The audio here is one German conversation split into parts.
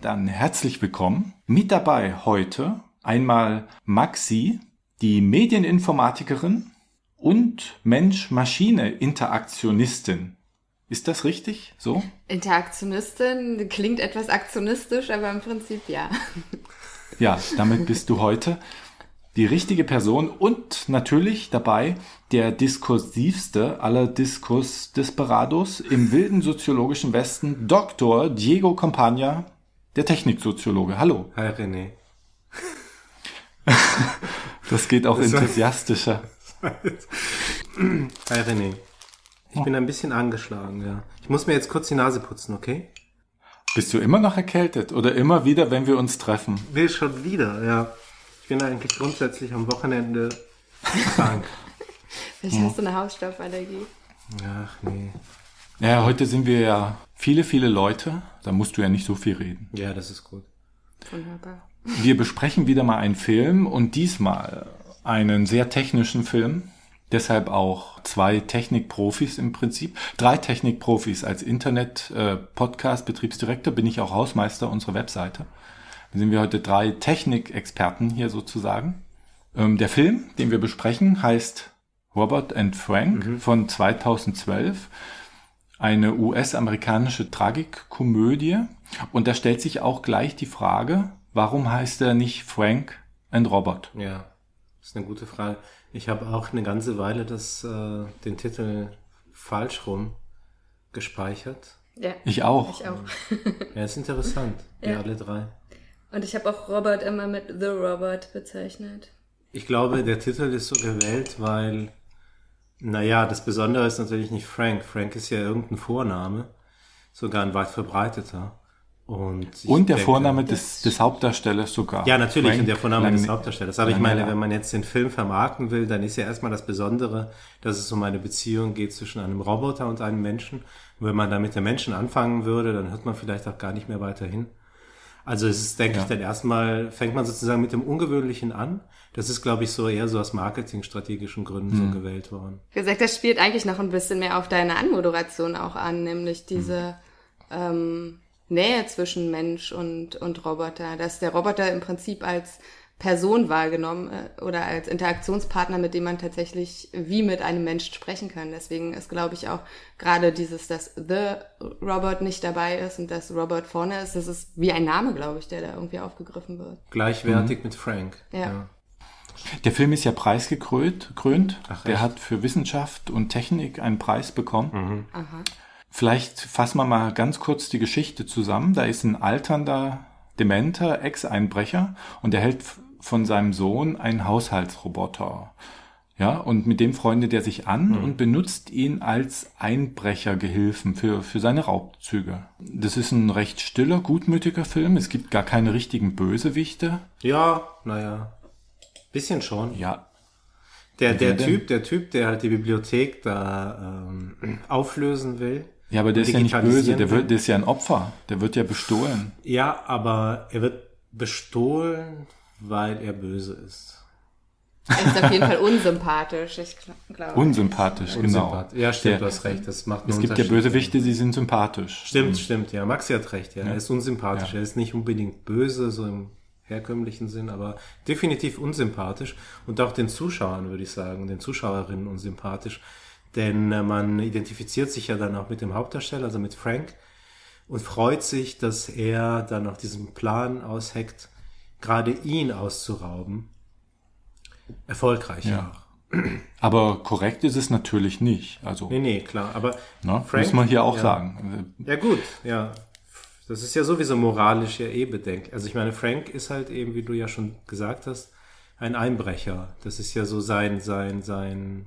Dann herzlich willkommen. Mit dabei heute einmal Maxi, die Medieninformatikerin und Mensch-Maschine-Interaktionistin. Ist das richtig? So? Interaktionistin klingt etwas aktionistisch, aber im Prinzip ja. Ja, damit bist du heute die richtige Person und natürlich dabei der diskursivste aller Diskus Desperados im wilden soziologischen Westen, Dr. Diego Campagna, der Techniksoziologe. Hallo. Hi René. Das geht auch Das war- enthusiastischer. Hi René. Ich bin ein bisschen angeschlagen, ja. Ich muss mir jetzt kurz die Nase putzen, okay? Bist du immer noch erkältet oder immer wieder, wenn wir uns treffen? Will schon wieder, ja. Ich bin eigentlich grundsätzlich am Wochenende krank. Vielleicht hast du eine Hausstauballergie. Ach nee. Ja, heute sind wir ja viele, viele Leute. Da musst du ja nicht so viel reden. Ja, das ist gut. Wunderbar. Wir besprechen wieder mal einen Film und diesmal einen sehr technischen Film. Deshalb auch zwei Technikprofis im Prinzip. Drei Technikprofis als Internet-Podcast-Betriebsdirektor bin ich auch Hausmeister unserer Webseite. Da sind wir heute drei Technikexperten hier sozusagen. Ähm, der Film, den wir besprechen, heißt Robert and Frank von 2012 eine US-amerikanische Tragikkomödie. Und da stellt sich auch gleich die Frage, warum heißt er nicht Frank and Robert? Ja, das ist eine gute Frage. Ich habe auch eine ganze Weile das, äh, den Titel falsch rum gespeichert. Ja. Ich auch. Ich auch. Ja, ist interessant. Wir Ja. alle drei. Und ich habe auch Robert immer mit The Robert bezeichnet. Ich glaube, der Titel ist so gewählt, weil, naja, das Besondere ist natürlich nicht Frank. Frank ist ja irgendein Vorname, sogar ein weit verbreiteter. Und, Und der denke- Vorname des, des Hauptdarstellers sogar. Ja, natürlich, Frank und der Vorname des Lang- Hauptdarstellers. Aber ich meine, wenn man jetzt den Film vermarkten will, dann ist ja erstmal das Besondere, dass es um eine Beziehung geht zwischen einem Roboter und einem Menschen. Und wenn man da mit dem Menschen anfangen würde, dann hört man vielleicht auch gar nicht mehr weiter hin. Also es ist, denke Ja. ich, dann erstmal fängt man sozusagen mit dem Ungewöhnlichen an. Das ist, glaube ich, so eher so aus marketingstrategischen Gründen Hm. so gewählt worden. Wie gesagt, das spielt eigentlich noch ein bisschen mehr auf deine Anmoderation auch an, nämlich diese ähm, Nähe zwischen Mensch und, und Roboter, dass der Roboter im Prinzip als Person wahrgenommen äh, oder als Interaktionspartner, mit dem man tatsächlich wie mit einem Menschen sprechen kann. Deswegen ist, glaube ich, auch gerade dieses, dass The Robot nicht dabei ist und dass Robot vorne ist, das ist wie ein Name, glaube ich, der da irgendwie aufgegriffen wird. Gleichwertig mit Frank. Ja. Der Film ist ja preisgekrönt. Ach, der echt? hat für Wissenschaft und Technik einen Preis bekommen. Mhm. Vielleicht fassen wir mal ganz kurz die Geschichte zusammen. Da ist ein alternder, dementer Ex-Einbrecher und er hält von seinem Sohn einen Haushaltsroboter. Ja, und mit dem freundet er sich an Mhm. und benutzt ihn als Einbrechergehilfen für, für seine Raubzüge. Das ist ein recht stiller, gutmütiger Film. Es gibt gar keine richtigen Bösewichte. Ja, naja. Bisschen schon. Ja, Der, der Wer denn? Typ, der Typ, der halt die Bibliothek da ähm, auflösen will. Ja, aber der ist ja nicht böse, der, wird, der ist ja ein Opfer, der wird ja bestohlen. Ja, aber er wird bestohlen, weil er böse ist. Er ist auf jeden Fall unsympathisch, ich gl- glaube. Unsympathisch, genau. Unsympath- Ja, stimmt, du hast recht. Das macht es gibt ja. Bösewichte, die sind sympathisch. Stimmt, stimmt, ja. Maxi hat recht, ja. Er ist unsympathisch. Ja. Er ist nicht unbedingt böse, so im herkömmlichen Sinn, aber definitiv unsympathisch. Und auch den Zuschauern, würde ich sagen, den Zuschauerinnen unsympathisch. Denn äh, man identifiziert sich ja dann auch mit dem Hauptdarsteller, also mit Frank, und freut sich, dass er dann auch diesen Plan ausheckt, gerade ihn auszurauben. Erfolgreich Ja. Aber korrekt ist es natürlich nicht. Also, Nee, nee, klar. Aber ne, Frank- muss man hier auch ja. sagen. Ja gut, ja. Das ist ja sowieso moralisch ja eh bedenkt. Also ich meine, Frank ist halt eben, wie du ja schon gesagt hast, ein Einbrecher. Das ist ja so sein, sein, sein,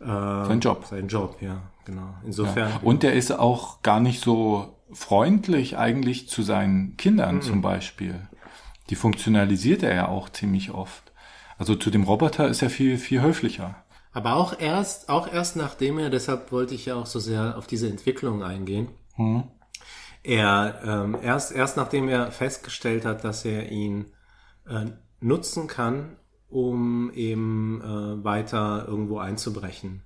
äh, Sein Job. Sein Job, ja, genau. Insofern. Ja. Und der ist auch gar nicht so freundlich eigentlich zu seinen Kindern Mhm. zum Beispiel. Die funktionalisiert er ja auch ziemlich oft. Also zu dem Roboter ist er viel, viel höflicher. Aber auch erst, auch erst nachdem er, deshalb wollte ich ja auch so sehr auf diese Entwicklung eingehen. Hm. Er ähm, erst, erst nachdem er festgestellt hat, dass er ihn äh, nutzen kann, um eben äh, weiter irgendwo einzubrechen.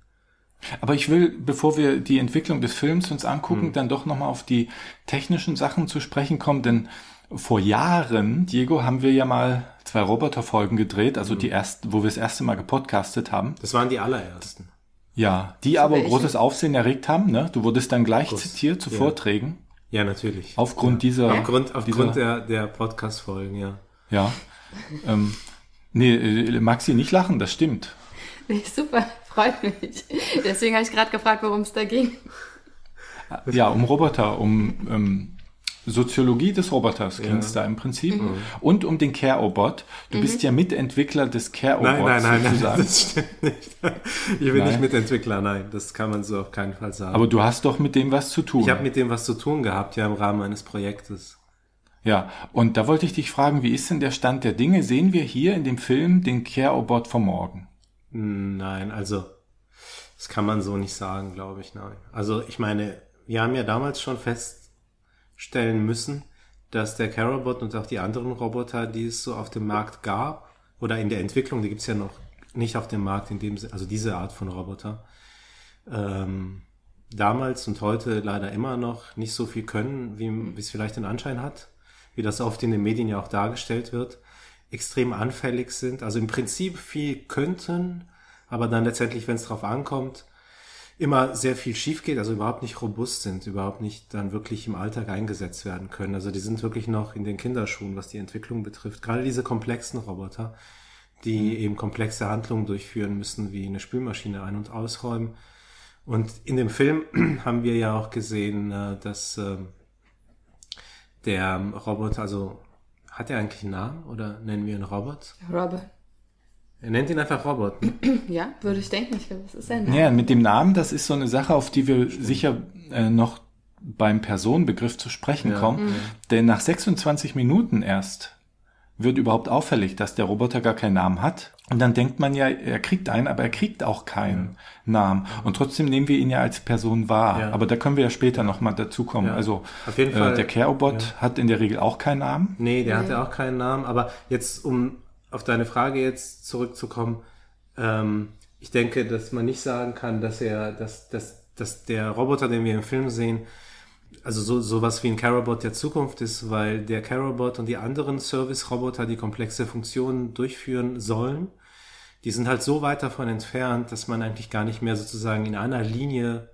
Aber ich will, bevor wir die Entwicklung des Films uns angucken, dann doch nochmal auf die technischen Sachen zu sprechen kommen, denn vor Jahren, Diego, haben wir ja mal zwei Roboterfolgen gedreht, also die ersten, wo wir das erste Mal gepodcastet haben. Das waren die allerersten. Ja, die aber welche? großes Aufsehen erregt haben, ne? Du wurdest dann gleich Kurz. zitiert zu Ja. Aufgrund Ja, natürlich. Aufgrund dieser, Aufgrund, aufgrund dieser, der, der Podcast-Folgen, ja. ja. ähm, nee, äh, Maxi, nicht lachen, das stimmt. Nee, super, freut mich. Deswegen habe ich gerade gefragt, worum es da ging. Ja, um Roboter, um ähm, Soziologie des Roboters ging es da im Prinzip. Und um den Care-Obot. Du bist ja Mitentwickler des Care-Obots Nein, nein, nein, nein, das stimmt nicht. Ich bin Nein. nicht Mitentwickler, nein, das kann man so auf keinen Fall sagen. Aber du hast doch mit dem was zu tun. ich habe mit dem was zu tun gehabt, ja, im Rahmen eines Projektes. ja, und da wollte ich dich fragen, wie ist denn der Stand der Dinge? Sehen wir hier in dem Film den Care-Obot von morgen? Nein, also das kann man so nicht sagen, glaube ich, nein. Also ich meine, wir haben ja damals schon feststellen müssen, dass der Carobot und auch die anderen Roboter, die es so auf dem Markt gab, oder in der Entwicklung, die gibt's ja noch nicht auf dem Markt, in dem, also diese Art von Roboter, ähm, damals und heute leider immer noch nicht so viel können, wie wie es vielleicht den Anschein hat, wie das oft in den Medien ja auch dargestellt wird, extrem anfällig sind, also im Prinzip viel könnten, aber dann letztendlich, wenn es drauf ankommt, immer sehr viel schief geht, also überhaupt nicht robust sind, überhaupt nicht dann wirklich im Alltag eingesetzt werden können. Also die sind wirklich noch in den Kinderschuhen, was die Entwicklung betrifft. Gerade diese komplexen Roboter, die eben komplexe Handlungen durchführen müssen, wie eine Spülmaschine ein- und ausräumen. Und in dem Film haben wir ja auch gesehen, äh, dass ähm, der Roboter, also hat er eigentlich einen Namen oder nennen wir ihn Robot? Robert. Er nennt ihn einfach Robot. Ne? Ja, würde ich denken. Ich glaube, das ist ein Name. Ja, mit dem Namen, das ist so eine Sache, auf die wir sicher äh, noch beim Personenbegriff zu sprechen Ja. kommen. Denn nach 26 Minuten erst wird überhaupt auffällig, dass der Roboter gar keinen Namen hat. Und dann denkt man ja, er kriegt einen, aber er kriegt auch keinen Namen. Und trotzdem nehmen wir ihn ja als Person wahr. Ja. Aber da können wir ja später nochmal dazukommen. Ja. Also Auf jeden äh, Fall, der Care-Obot hat in der Regel auch keinen Namen. Nee, der hatte auch keinen Namen. Aber jetzt, um auf deine Frage jetzt zurückzukommen, ähm, ich denke, dass man nicht sagen kann, dass er, dass, dass, dass der Roboter, den wir im Film sehen, also so sowas wie ein Carobot der Zukunft ist, weil der Carobot und die anderen Service-Roboter, die komplexe Funktionen durchführen sollen, die sind halt so weit davon entfernt, dass man eigentlich gar nicht mehr sozusagen in einer Linie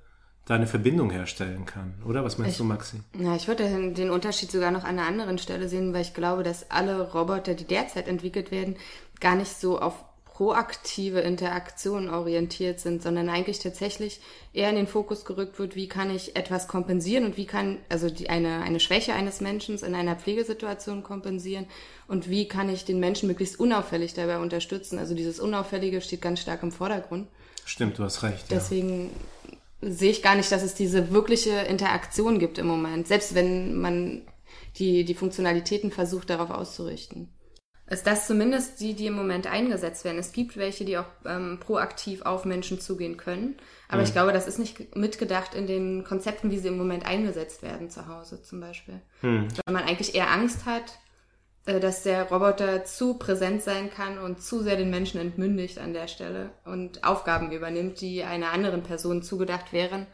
da eine Verbindung herstellen kann. Oder was meinst Ich- du, Maxi? Ja, ich würde den, den Unterschied sogar noch an einer anderen Stelle sehen, weil ich glaube, dass alle Roboter, die derzeit entwickelt werden, gar nicht so auf proaktive Interaktion orientiert sind, sondern eigentlich tatsächlich eher in den Fokus gerückt wird, wie kann ich etwas kompensieren und wie kann, also die, eine, eine Schwäche eines Menschen in einer Pflegesituation kompensieren und wie kann ich den Menschen möglichst unauffällig dabei unterstützen. Also dieses Unauffällige steht ganz stark im Vordergrund. Stimmt, du hast recht. Deswegen sehe ich gar nicht, dass es diese wirkliche Interaktion gibt im Moment, selbst wenn man die, die Funktionalitäten versucht, darauf auszurichten. Ist das zumindest die, die im Moment eingesetzt werden? Es gibt welche, die auch ähm, proaktiv auf Menschen zugehen können. Aber ich glaube, das ist nicht mitgedacht in den Konzepten, wie sie im Moment eingesetzt werden zu Hause zum Beispiel. Weil man eigentlich eher Angst hat, dass der Roboter zu präsent sein kann und zu sehr den Menschen entmündigt an der Stelle und Aufgaben übernimmt, die einer anderen Person zugedacht wären.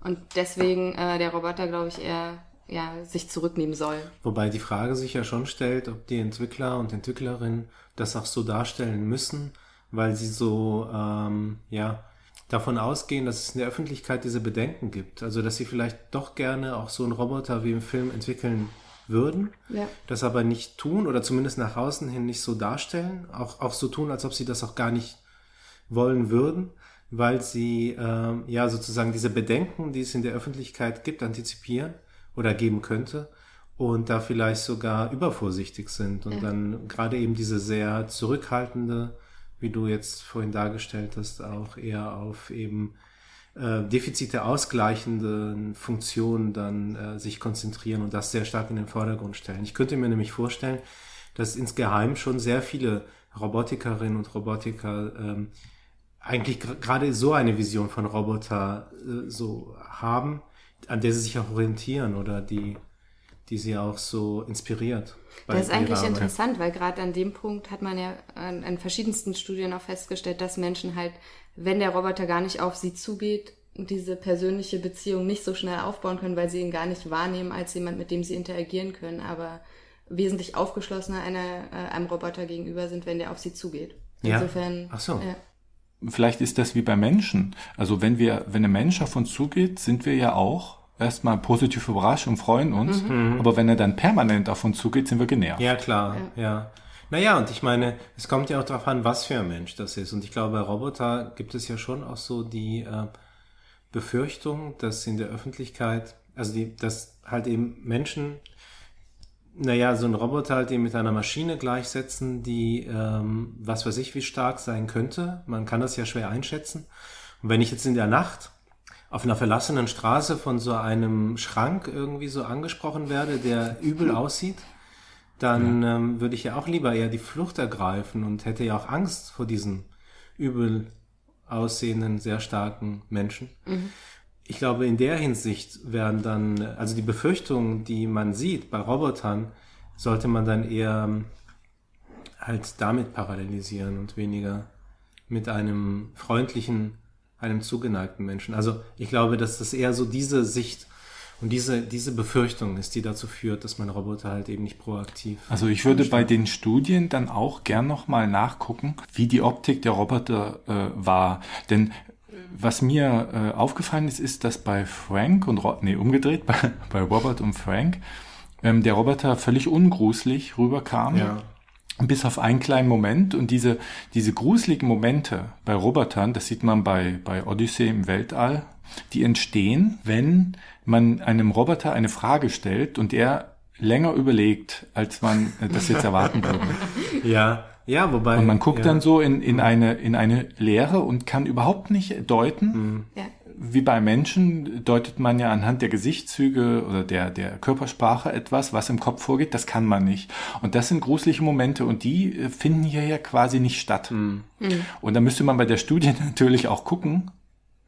Und deswegen äh, der Roboter, glaube ich, eher ja, sich zurücknehmen soll. Wobei die Frage sich ja schon stellt, ob die Entwickler und Entwicklerinnen das auch so darstellen müssen, weil sie so ähm, ja davon ausgehen, dass es in der Öffentlichkeit diese Bedenken gibt. Also dass sie vielleicht doch gerne auch so einen Roboter wie im Film entwickeln würden, Ja. das aber nicht tun oder zumindest nach außen hin nicht so darstellen, auch, auch so tun, als ob sie das auch gar nicht wollen würden, weil sie ähm, ja sozusagen diese Bedenken, die es in der Öffentlichkeit gibt, antizipieren oder geben könnte und da vielleicht sogar übervorsichtig sind und dann gerade eben diese sehr zurückhaltende, wie du jetzt vorhin dargestellt hast, auch eher auf eben äh, Defizite ausgleichende Funktionen dann äh, sich konzentrieren und das sehr stark in den Vordergrund stellen. Ich könnte mir nämlich vorstellen, dass insgeheim schon sehr viele Robotikerinnen und Robotiker ähm, eigentlich gerade so eine Vision von Roboter äh, so haben, an der sie sich auch orientieren oder die, die sie auch so inspiriert. Das ist eigentlich Arbeit. interessant, weil gerade an dem Punkt hat man ja an, an verschiedensten Studien auch festgestellt, dass Menschen halt, wenn der Roboter gar nicht auf sie zugeht, diese persönliche Beziehung nicht so schnell aufbauen können, weil sie ihn gar nicht wahrnehmen als jemand, mit dem sie interagieren können, aber wesentlich aufgeschlossener einer, äh, einem Roboter gegenüber sind, wenn der auf sie zugeht. Ja. Insofern. Ach so. Ja. Vielleicht ist das wie bei Menschen. Also wenn wir, wenn ein Mensch auf uns zugeht, sind wir ja auch erstmal positiv überrascht und freuen uns. Aber wenn er dann permanent auf uns zugeht, sind wir genervt. Ja, klar, ja. Naja, und ich meine, es kommt ja auch darauf an, was für ein Mensch das ist. Und ich glaube, bei Roboter gibt es ja schon auch so die äh, Befürchtung, dass in der Öffentlichkeit, also die, dass halt eben Menschen, naja, so ein Roboter halt eben mit einer Maschine gleichsetzen, die, ähm, was weiß ich, wie stark sein könnte. Man kann das ja schwer einschätzen. Und wenn ich jetzt in der Nacht auf einer verlassenen Straße von so einem Schrank irgendwie so angesprochen werde, der übel aussieht, dann ähm, würde ich ja auch lieber eher die Flucht ergreifen und hätte ja auch Angst vor diesen übel aussehenden, sehr starken Menschen. Ich glaube, in der Hinsicht werden dann, also die Befürchtungen, die man sieht bei Robotern, sollte man dann eher ähm, halt damit parallelisieren und weniger mit einem freundlichen, einem zugeneigten Menschen. Also ich glaube, dass das eher so diese Sicht und diese, diese Befürchtung ist, die dazu führt, dass man Roboter halt eben nicht proaktiv. Also ich würde bei den Studien dann auch gern nochmal nachgucken, wie die Optik der Roboter äh, war. Denn äh, was mir äh, aufgefallen ist, ist, dass bei Frank und Ro nee, umgedreht, bei, bei Robert und Frank, ähm, der Roboter völlig ungruselig rüberkam. Ja. Bis auf einen kleinen Moment und diese, diese gruseligen Momente bei Robotern, das sieht man bei, bei Odyssey im Weltall, die entstehen, wenn man einem Roboter eine Frage stellt und er länger überlegt, als man das jetzt erwarten würde. Ja, ja, wobei. Und man guckt ja. dann so in, in, eine, in eine Leere und kann überhaupt nicht deuten. Ja. Wie bei Menschen deutet man ja anhand der Gesichtszüge oder der, der Körpersprache etwas, was im Kopf vorgeht. Das kann man nicht. Und das sind gruselige Momente und die äh, finden hier ja quasi nicht statt. Und da müsste man bei der Studie natürlich auch gucken,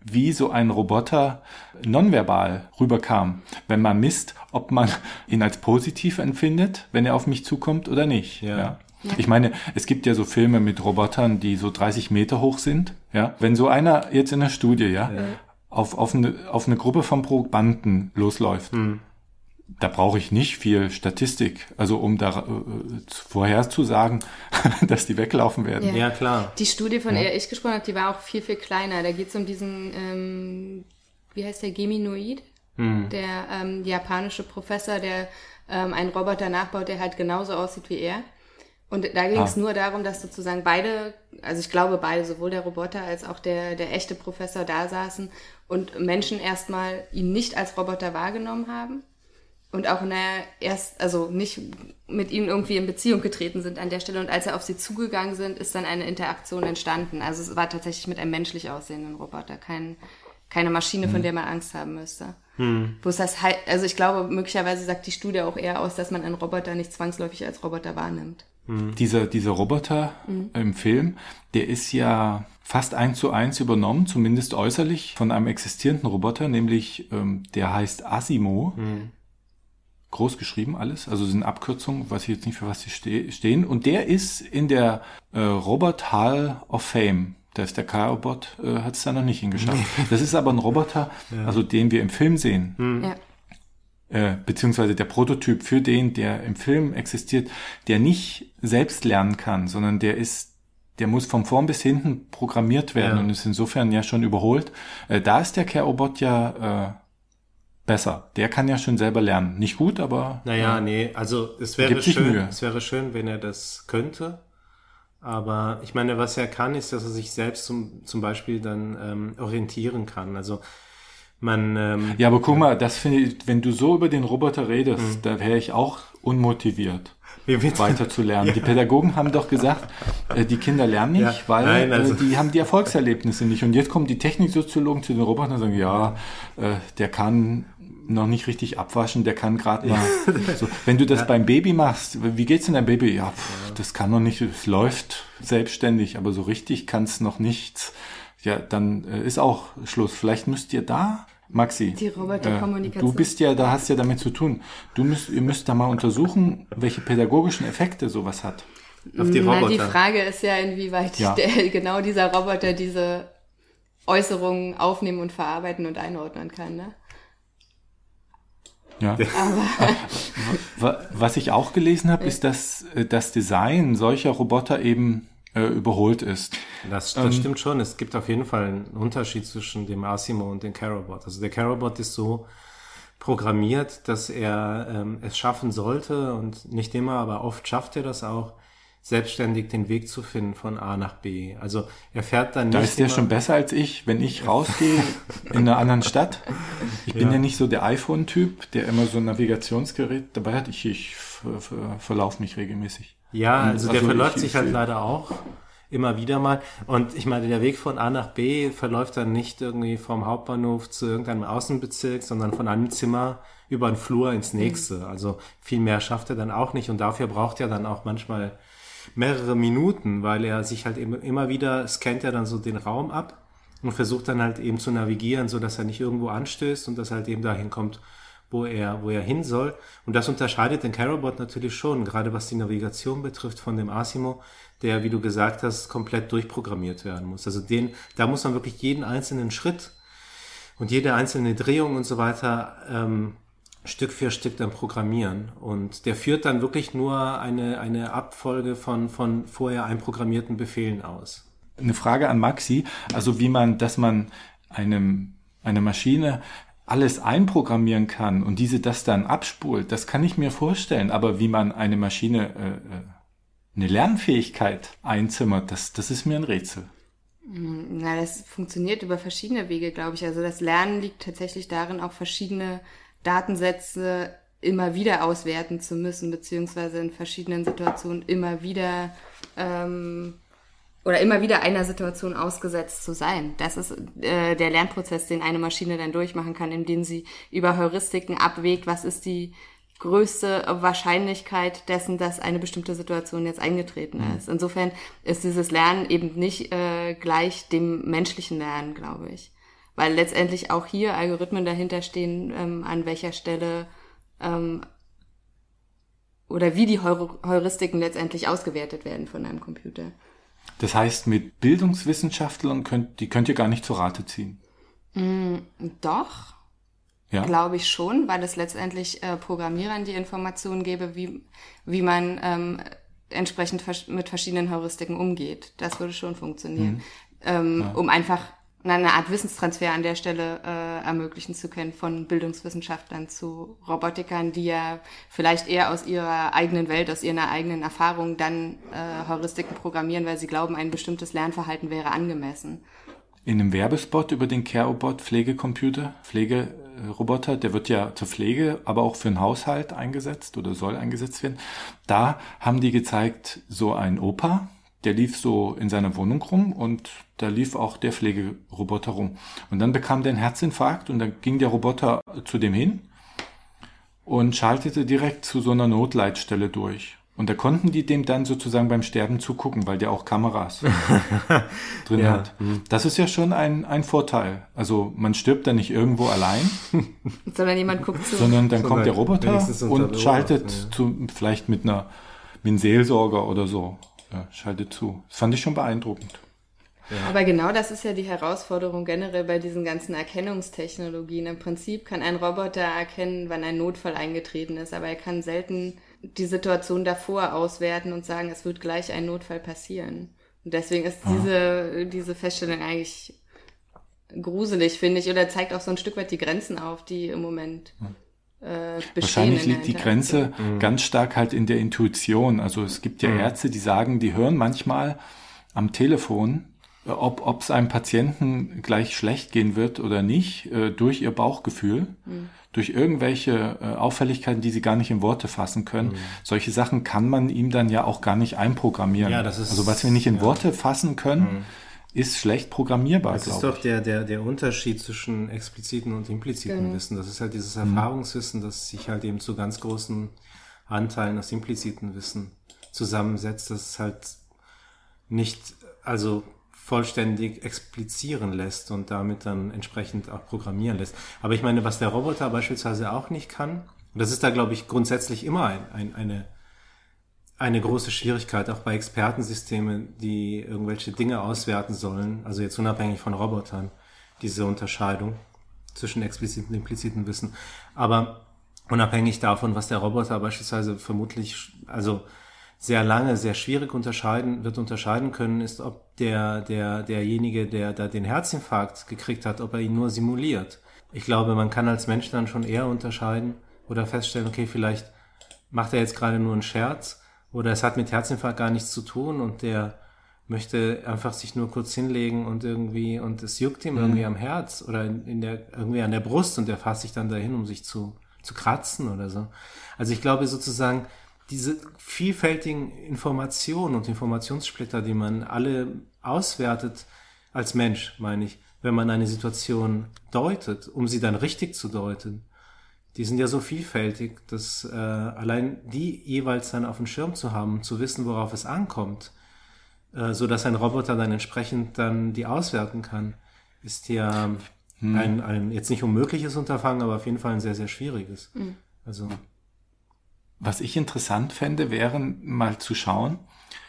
wie so ein Roboter nonverbal rüberkam, wenn man misst, ob man ihn als positiv empfindet, wenn er auf mich zukommt oder nicht. Ja. Ich meine, es gibt ja so Filme mit Robotern, die so 30 Meter hoch sind. Ja, wenn so einer jetzt in der Studie, ja, auf, auf, eine, auf eine Gruppe von Probanden losläuft, da brauche ich nicht viel Statistik, also um da äh, vorherzusagen, dass die weglaufen werden. Ja. Ja, klar. Die Studie, von der ich gesprochen habe, die war auch viel, viel kleiner. Da geht es um diesen, ähm, wie heißt der, Geminoid? Der ähm, japanische Professor, der ähm, einen Roboter nachbaut, der halt genauso aussieht wie er. Und da ging es Ah. nur darum, dass sozusagen beide, also ich glaube beide, sowohl der Roboter als auch der, der echte Professor da saßen und Menschen erstmal ihn nicht als Roboter wahrgenommen haben und auch in der erst, also nicht mit ihnen irgendwie in Beziehung getreten sind an der Stelle. Und als er auf sie zugegangen sind, ist dann eine Interaktion entstanden. Also es war tatsächlich mit einem menschlich aussehenden Roboter, kein, keine Maschine, von der man Angst haben müsste. Bloß das halt, also ich glaube, möglicherweise sagt die Studie auch eher aus, dass man einen Roboter nicht zwangsläufig als Roboter wahrnimmt. Dieser, dieser Roboter im Film, der ist ja fast eins zu eins übernommen, zumindest äußerlich, von einem existierenden Roboter, nämlich ähm, der heißt Asimo. Groß geschrieben alles, also sind Abkürzungen, weiß ich jetzt nicht, für was sie ste stehen. Und der ist in der äh, Robot Hall of Fame. Da ist der K-Robot, äh, hat es da noch nicht hingeschafft. Das ist aber ein Roboter, also den wir im Film sehen Ja. Äh, beziehungsweise der Prototyp für den, der im Film existiert, der nicht selbst lernen kann, sondern der ist, der muss von vorn bis hinten programmiert werden Ja. und ist insofern ja schon überholt. Äh, da ist der Care-Robot ja äh, besser. Der kann ja schon selber lernen. Nicht gut, aber Naja, nee, also es wäre schön, Mühe. es wäre schön, wenn er das könnte. Aber ich meine, was er kann, ist, dass er sich selbst zum, zum Beispiel dann ähm, orientieren kann. Also man, ähm, ja, aber guck mal, das finde ich, wenn du so über den Roboter redest, Mhm. da wäre ich auch unmotiviert. wie wird weiter zu lernen. Die Pädagogen haben doch gesagt, äh, die Kinder lernen nicht, Ja, weil nein, also- äh, die haben die Erfolgserlebnisse nicht. Und jetzt kommen die Techniksoziologen zu den Robotern und sagen, ja, äh, der kann noch nicht richtig abwaschen, der kann gerade mal. so, wenn du das beim Baby machst, wie geht's denn deinem Baby? Ja, pff, das kann noch nicht, es läuft selbstständig, aber so richtig kann es noch nichts. Ja, dann äh, ist auch Schluss. Vielleicht müsst ihr da, Maxi, Die Roboterkommunikation. äh, du bist ja, da hast ja damit zu tun. Du müsst, ihr müsst da mal untersuchen, welche pädagogischen Effekte sowas hat. Auf die Na, Roboter. die Frage ist ja, inwieweit Ja. der, genau dieser Roboter diese Äußerungen aufnehmen und verarbeiten und einordnen kann. Ne? Ja. Wa- Was ich auch gelesen habe, ist, dass äh, das Design solcher Roboter eben äh, überholt ist. Das, das stimmt schon. Es gibt auf jeden Fall einen Unterschied zwischen dem Asimo und dem Carobot. Also der Carobot ist so programmiert, dass er ähm, es schaffen sollte und nicht immer, aber oft schafft er das auch, selbstständig den Weg zu finden von A nach B. Also er fährt dann Da nicht ist der schon besser als ich, wenn ich rausgehe in einer anderen Stadt. Ich bin ja, Ja. nicht so der iPhone-Typ, der immer so ein Navigationsgerät dabei hat. Ich, ich ver- ver- verlaufe mich regelmäßig. Ja, also der also verläuft ich- sich halt ich- leider auch immer wieder mal. Und ich meine, der Weg von A nach B verläuft dann nicht irgendwie vom Hauptbahnhof zu irgendeinem Außenbezirk, sondern von einem Zimmer über einen Flur ins nächste. Also viel mehr schafft er dann auch nicht. Und dafür braucht er dann auch manchmal mehrere Minuten, weil er sich halt eben immer wieder scannt er dann so den Raum ab und versucht dann halt eben zu navigieren, so dass er nicht irgendwo anstößt und dass er halt eben dahin kommt, wo er, wo er hin soll. Und das unterscheidet den Carobot natürlich schon, gerade was die Navigation betrifft von dem Asimo, der, wie du gesagt hast, komplett durchprogrammiert werden muss. Also den, da muss man wirklich jeden einzelnen Schritt und jede einzelne Drehung und so weiter ähm, Stück für Stück dann programmieren. Und der führt dann wirklich nur eine, eine Abfolge von, von vorher einprogrammierten Befehlen aus. Eine Frage an Maxi, also wie man, dass man einem, eine Maschine alles einprogrammieren kann und diese das dann abspult, das kann ich mir vorstellen. Aber wie man eine Maschine äh, äh, eine Lernfähigkeit einzimmert, das, das ist mir ein Rätsel. Na, das funktioniert über verschiedene Wege, glaube ich. Also das Lernen liegt tatsächlich darin, auch verschiedene Datensätze immer wieder auswerten zu müssen, beziehungsweise in verschiedenen Situationen immer wieder ähm, oder immer wieder einer Situation ausgesetzt zu sein. Das ist äh, der Lernprozess, den eine Maschine dann durchmachen kann, indem sie über Heuristiken abwägt, was ist die größte Wahrscheinlichkeit dessen, dass eine bestimmte Situation jetzt eingetreten ist. Insofern ist dieses Lernen eben nicht äh, gleich dem menschlichen Lernen, glaube ich. Weil letztendlich auch hier Algorithmen dahinter stehen, ähm, an welcher Stelle ähm, oder wie die Heu Heuristiken letztendlich ausgewertet werden von einem Computer. Das heißt, mit Bildungswissenschaftlern könnt, die könnt ihr gar nicht zu Rate ziehen. Doch, Ja. glaube ich schon, weil es letztendlich äh, Programmierern die Informationen gäbe, wie, wie man ähm, entsprechend vers mit verschiedenen Heuristiken umgeht. Das würde schon funktionieren, ähm, um einfach eine Art Wissenstransfer an der Stelle äh, ermöglichen zu können von Bildungswissenschaftlern zu Robotikern, die ja vielleicht eher aus ihrer eigenen Welt, aus ihrer eigenen Erfahrung dann äh, Heuristiken programmieren, weil sie glauben, ein bestimmtes Lernverhalten wäre angemessen. In einem Werbespot über den CareRobot Pflegecomputer, Pflegeroboter, der wird ja zur Pflege, aber auch für den Haushalt eingesetzt oder soll eingesetzt werden. Da haben die gezeigt, so ein Opa, der lief so in seiner Wohnung rum und da lief auch der Pflegeroboter rum. Und dann bekam der einen Herzinfarkt und dann ging der Roboter zu dem hin und schaltete direkt zu so einer Notleitstelle durch. Und da konnten die dem dann sozusagen beim Sterben zugucken, weil der auch Kameras drin Ja. hat. Das ist ja schon ein, ein Vorteil. Also man stirbt dann nicht irgendwo allein, Sondern jemand guckt zu. sondern dann Sondern kommt der Roboter und schaltet ja. zu, vielleicht mit einer mit einem Seelsorger oder so. Ja, schaltet zu. Das fand ich schon beeindruckend. Aber genau das ist ja die Herausforderung generell bei diesen ganzen Erkennungstechnologien. Im Prinzip kann ein Roboter erkennen, wann ein Notfall eingetreten ist, aber er kann selten die Situation davor auswerten und sagen, es wird gleich ein Notfall passieren. Und deswegen ist diese, diese Feststellung eigentlich gruselig, finde ich, oder zeigt auch so ein Stück weit die Grenzen auf, die im Moment äh, bestehen. Wahrscheinlich liegt die. Grenze ganz stark halt in der Intuition. Also es gibt ja Ärzte, die sagen, die hören manchmal am Telefon, äh, ob es einem Patienten gleich schlecht gehen wird oder nicht, äh, durch ihr Bauchgefühl, durch irgendwelche äh, Auffälligkeiten, die sie gar nicht in Worte fassen können. Solche Sachen kann man ihm dann ja auch gar nicht einprogrammieren. Ja, das ist- also was wir nicht in ja. Worte fassen können, ist schlecht programmierbar, Das ist doch ich. der, der, der Unterschied zwischen expliziten und impliziten Genau. Wissen. Das ist halt dieses Mhm. Erfahrungswissen, das sich halt eben zu ganz großen Anteilen aus impliziten Wissen zusammensetzt, das es halt nicht, also vollständig explizieren lässt und damit dann entsprechend auch programmieren lässt. Aber ich meine, was der Roboter beispielsweise auch nicht kann, und das ist da, glaube ich, grundsätzlich immer ein, ein, eine, eine große Schwierigkeit, auch bei Expertensystemen, die irgendwelche Dinge auswerten sollen, also jetzt unabhängig von Robotern, diese Unterscheidung zwischen expliziten und impliziten Wissen. Aber unabhängig davon, was der Roboter beispielsweise vermutlich, also sehr lange, sehr schwierig unterscheiden, wird unterscheiden können, ist, ob der, der, derjenige, der da den Herzinfarkt gekriegt hat, ob er ihn nur simuliert. Ich glaube, man kann als Mensch dann schon eher unterscheiden oder feststellen, okay, vielleicht macht er jetzt gerade nur einen Scherz oder es hat mit Herzinfarkt gar nichts zu tun und der möchte einfach sich nur kurz hinlegen und irgendwie, und es juckt ihm irgendwie am Herz oder in, in der, irgendwie an der Brust und der fasst sich dann dahin, um sich zu, zu kratzen oder so. Also ich glaube sozusagen, diese vielfältigen Informationen und Informationssplitter, die man alle auswertet als Mensch, meine ich, wenn man eine Situation deutet, um sie dann richtig zu deuten, die sind ja so vielfältig, dass äh, allein die jeweils dann auf dem Schirm zu haben, zu wissen, worauf es ankommt, äh, so dass ein Roboter dann entsprechend dann die auswerten kann, ist ja ein, ein jetzt nicht unmögliches Unterfangen, aber auf jeden Fall ein sehr, sehr schwieriges. Also. Was ich interessant fände, wäre mal zu schauen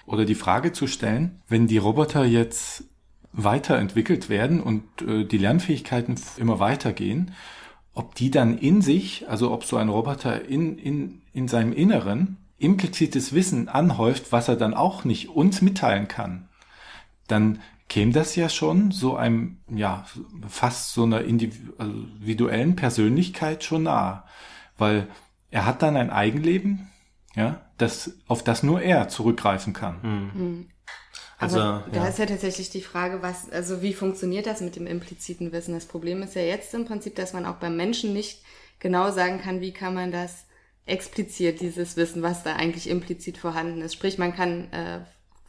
oder die Frage zu stellen, wenn die Roboter jetzt weiterentwickelt werden und äh, die Lernfähigkeiten immer weitergehen, ob die dann in sich, also ob so ein Roboter in, in, in seinem Inneren implizites Wissen anhäuft, was er dann auch nicht uns mitteilen kann, dann käme das ja schon so einem, ja, fast so einer individu- also individuellen Persönlichkeit schon nahe. Weil er hat dann ein Eigenleben, ja, das, auf das nur er zurückgreifen kann. Also, Aber da ja. ist ja tatsächlich die Frage, was, also wie funktioniert das mit dem impliziten Wissen? Das Problem ist ja jetzt im Prinzip, dass man auch beim Menschen nicht genau sagen kann, wie kann man das explizit, dieses Wissen, was da eigentlich implizit vorhanden ist. Sprich, man kann äh,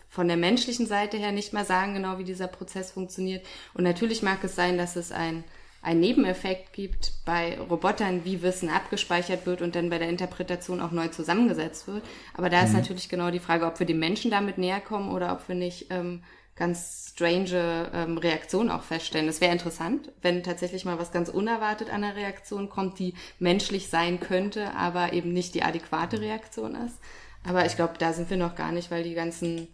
von der menschlichen Seite her nicht mal sagen, genau wie dieser Prozess funktioniert. Und natürlich mag es sein, dass es ein ein Nebeneffekt gibt bei Robotern, wie Wissen abgespeichert wird und dann bei der Interpretation auch neu zusammengesetzt wird. Aber da ist natürlich genau die Frage, ob wir dem Menschen damit näher kommen oder ob wir nicht ähm, ganz strange ähm, Reaktionen auch feststellen. Das wäre interessant, wenn tatsächlich mal was ganz unerwartet an der Reaktion kommt, die menschlich sein könnte, aber eben nicht die adäquate Reaktion ist. Aber ich glaube, da sind wir noch gar nicht, weil die ganzen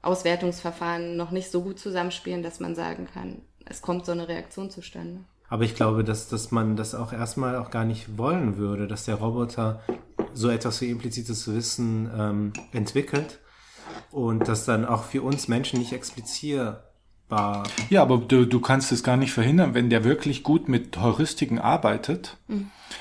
Auswertungsverfahren noch nicht so gut zusammenspielen, dass man sagen kann, es kommt so eine Reaktion zustande. Aber ich glaube, dass, dass man das auch erstmal auch gar nicht wollen würde, dass der Roboter so etwas wie implizites Wissen ähm, entwickelt und das dann auch für uns Menschen nicht explizierbar. Ja, aber du, du kannst es gar nicht verhindern, wenn der wirklich gut mit Heuristiken arbeitet,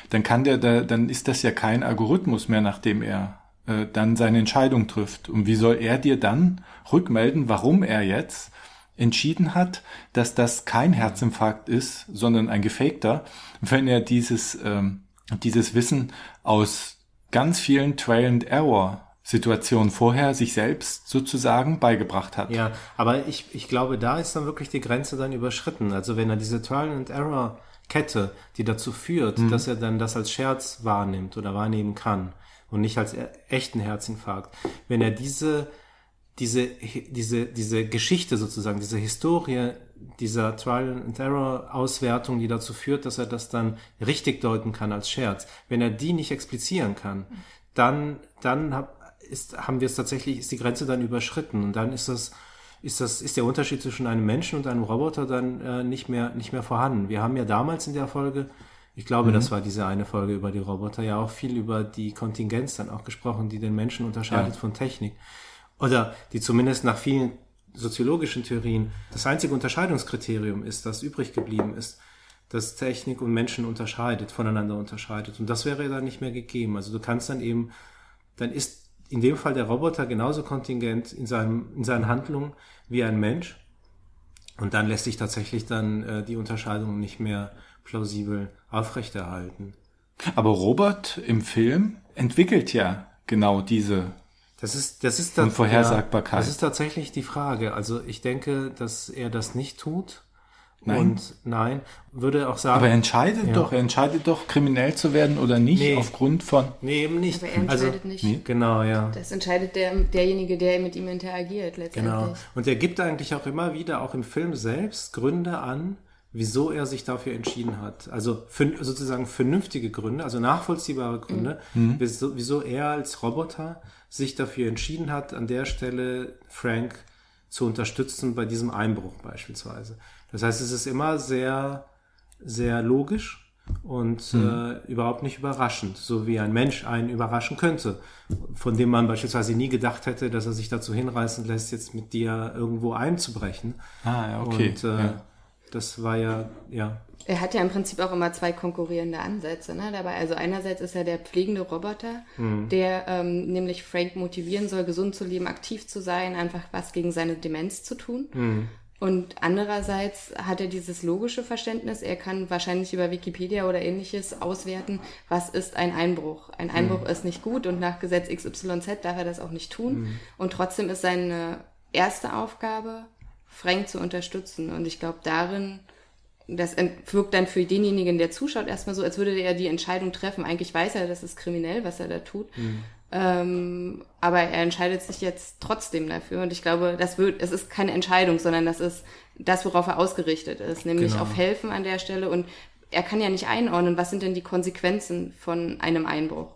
dann kann der, da, dann ist das ja kein Algorithmus mehr, nachdem er äh, dann seine Entscheidung trifft. Und wie soll er dir dann rückmelden, warum er jetzt entschieden hat, dass das kein Herzinfarkt ist, sondern ein gefakter, wenn er dieses, ähm, dieses Wissen aus ganz vielen Trial and Error Situationen vorher sich selbst sozusagen beigebracht hat. Ja, aber ich, ich glaube, da ist dann wirklich die Grenze dann überschritten. Also wenn er diese Trial and Error Kette, die dazu führt, dass er dann das als Scherz wahrnimmt oder wahrnehmen kann und nicht als e- echten Herzinfarkt. Wenn er diese diese, diese, diese Geschichte sozusagen, diese Historie dieser Trial and Error Auswertung, die dazu führt, dass er das dann richtig deuten kann als Scherz. Wenn er die nicht explizieren kann, dann, dann hab, ist, haben wir es tatsächlich, ist die Grenze dann überschritten und dann ist das, ist das, ist der Unterschied zwischen einem Menschen und einem Roboter dann äh, nicht mehr, nicht mehr vorhanden. Wir haben ja damals in der Folge, ich glaube, das war diese eine Folge über die Roboter, ja auch viel über die Kontingenz dann auch gesprochen, die den Menschen unterscheidet Ja. von Technik oder die zumindest nach vielen soziologischen Theorien das einzige Unterscheidungskriterium ist, das übrig geblieben ist, das Technik und Menschen unterscheidet, voneinander unterscheidet. Und das wäre dann nicht mehr gegeben. Also du kannst dann eben, dann ist in dem Fall der Roboter genauso kontingent in, seinem, in seinen Handlungen wie ein Mensch. Und dann lässt sich tatsächlich dann äh, die Unterscheidung nicht mehr plausibel aufrechterhalten. Aber Robert im Film entwickelt ja genau diese, Das ist, das ist Und Vorhersagbarkeit. das ist tatsächlich die Frage. Also ich denke, dass er das nicht tut. Nein. Und nein, würde auch sagen. Aber er entscheidet doch, er entscheidet doch, kriminell zu werden oder nicht, Nee. aufgrund von. nee, eben nicht. Aber er also, entscheidet nicht. Nee. Genau, ja. Das entscheidet der, derjenige, der mit ihm interagiert letztendlich. Genau. Und er gibt eigentlich auch immer wieder, auch im Film selbst, Gründe an, wieso er sich dafür entschieden hat. Also sozusagen vernünftige Gründe, also nachvollziehbare Gründe, wieso, wieso er als Roboter sich dafür entschieden hat, an der Stelle Frank zu unterstützen bei diesem Einbruch beispielsweise. Das heißt, es ist immer sehr, sehr logisch und äh, überhaupt nicht überraschend, so wie ein Mensch einen überraschen könnte, von dem man beispielsweise nie gedacht hätte, dass er sich dazu hinreißen lässt, jetzt mit dir irgendwo einzubrechen. Ah, ja, okay. Und äh, ja. das war ja, ja, Er hat ja im Prinzip auch immer zwei konkurrierende Ansätze ne, dabei. Also einerseits ist er der pflegende Roboter, Mhm. der ähm, nämlich Frank motivieren soll, gesund zu leben, aktiv zu sein, einfach was gegen seine Demenz zu tun. Mhm. Und andererseits hat er dieses logische Verständnis. Er kann wahrscheinlich über Wikipedia oder ähnliches auswerten, was ist ein Einbruch. Ein Einbruch Mhm. ist nicht gut und nach Gesetz XYZ darf er das auch nicht tun. Und trotzdem ist seine erste Aufgabe, Frank zu unterstützen. Und ich glaube, darin das wirkt dann für denjenigen, der zuschaut, erstmal so, als würde er die Entscheidung treffen. Eigentlich weiß er, das ist kriminell, was er da tut. Ähm, aber er entscheidet sich jetzt trotzdem dafür. Und ich glaube, das wird, es ist keine Entscheidung, sondern das ist das, worauf er ausgerichtet ist, nämlich Genau. auf Helfen an der Stelle. Und er kann ja nicht einordnen, was sind denn die Konsequenzen von einem Einbruch.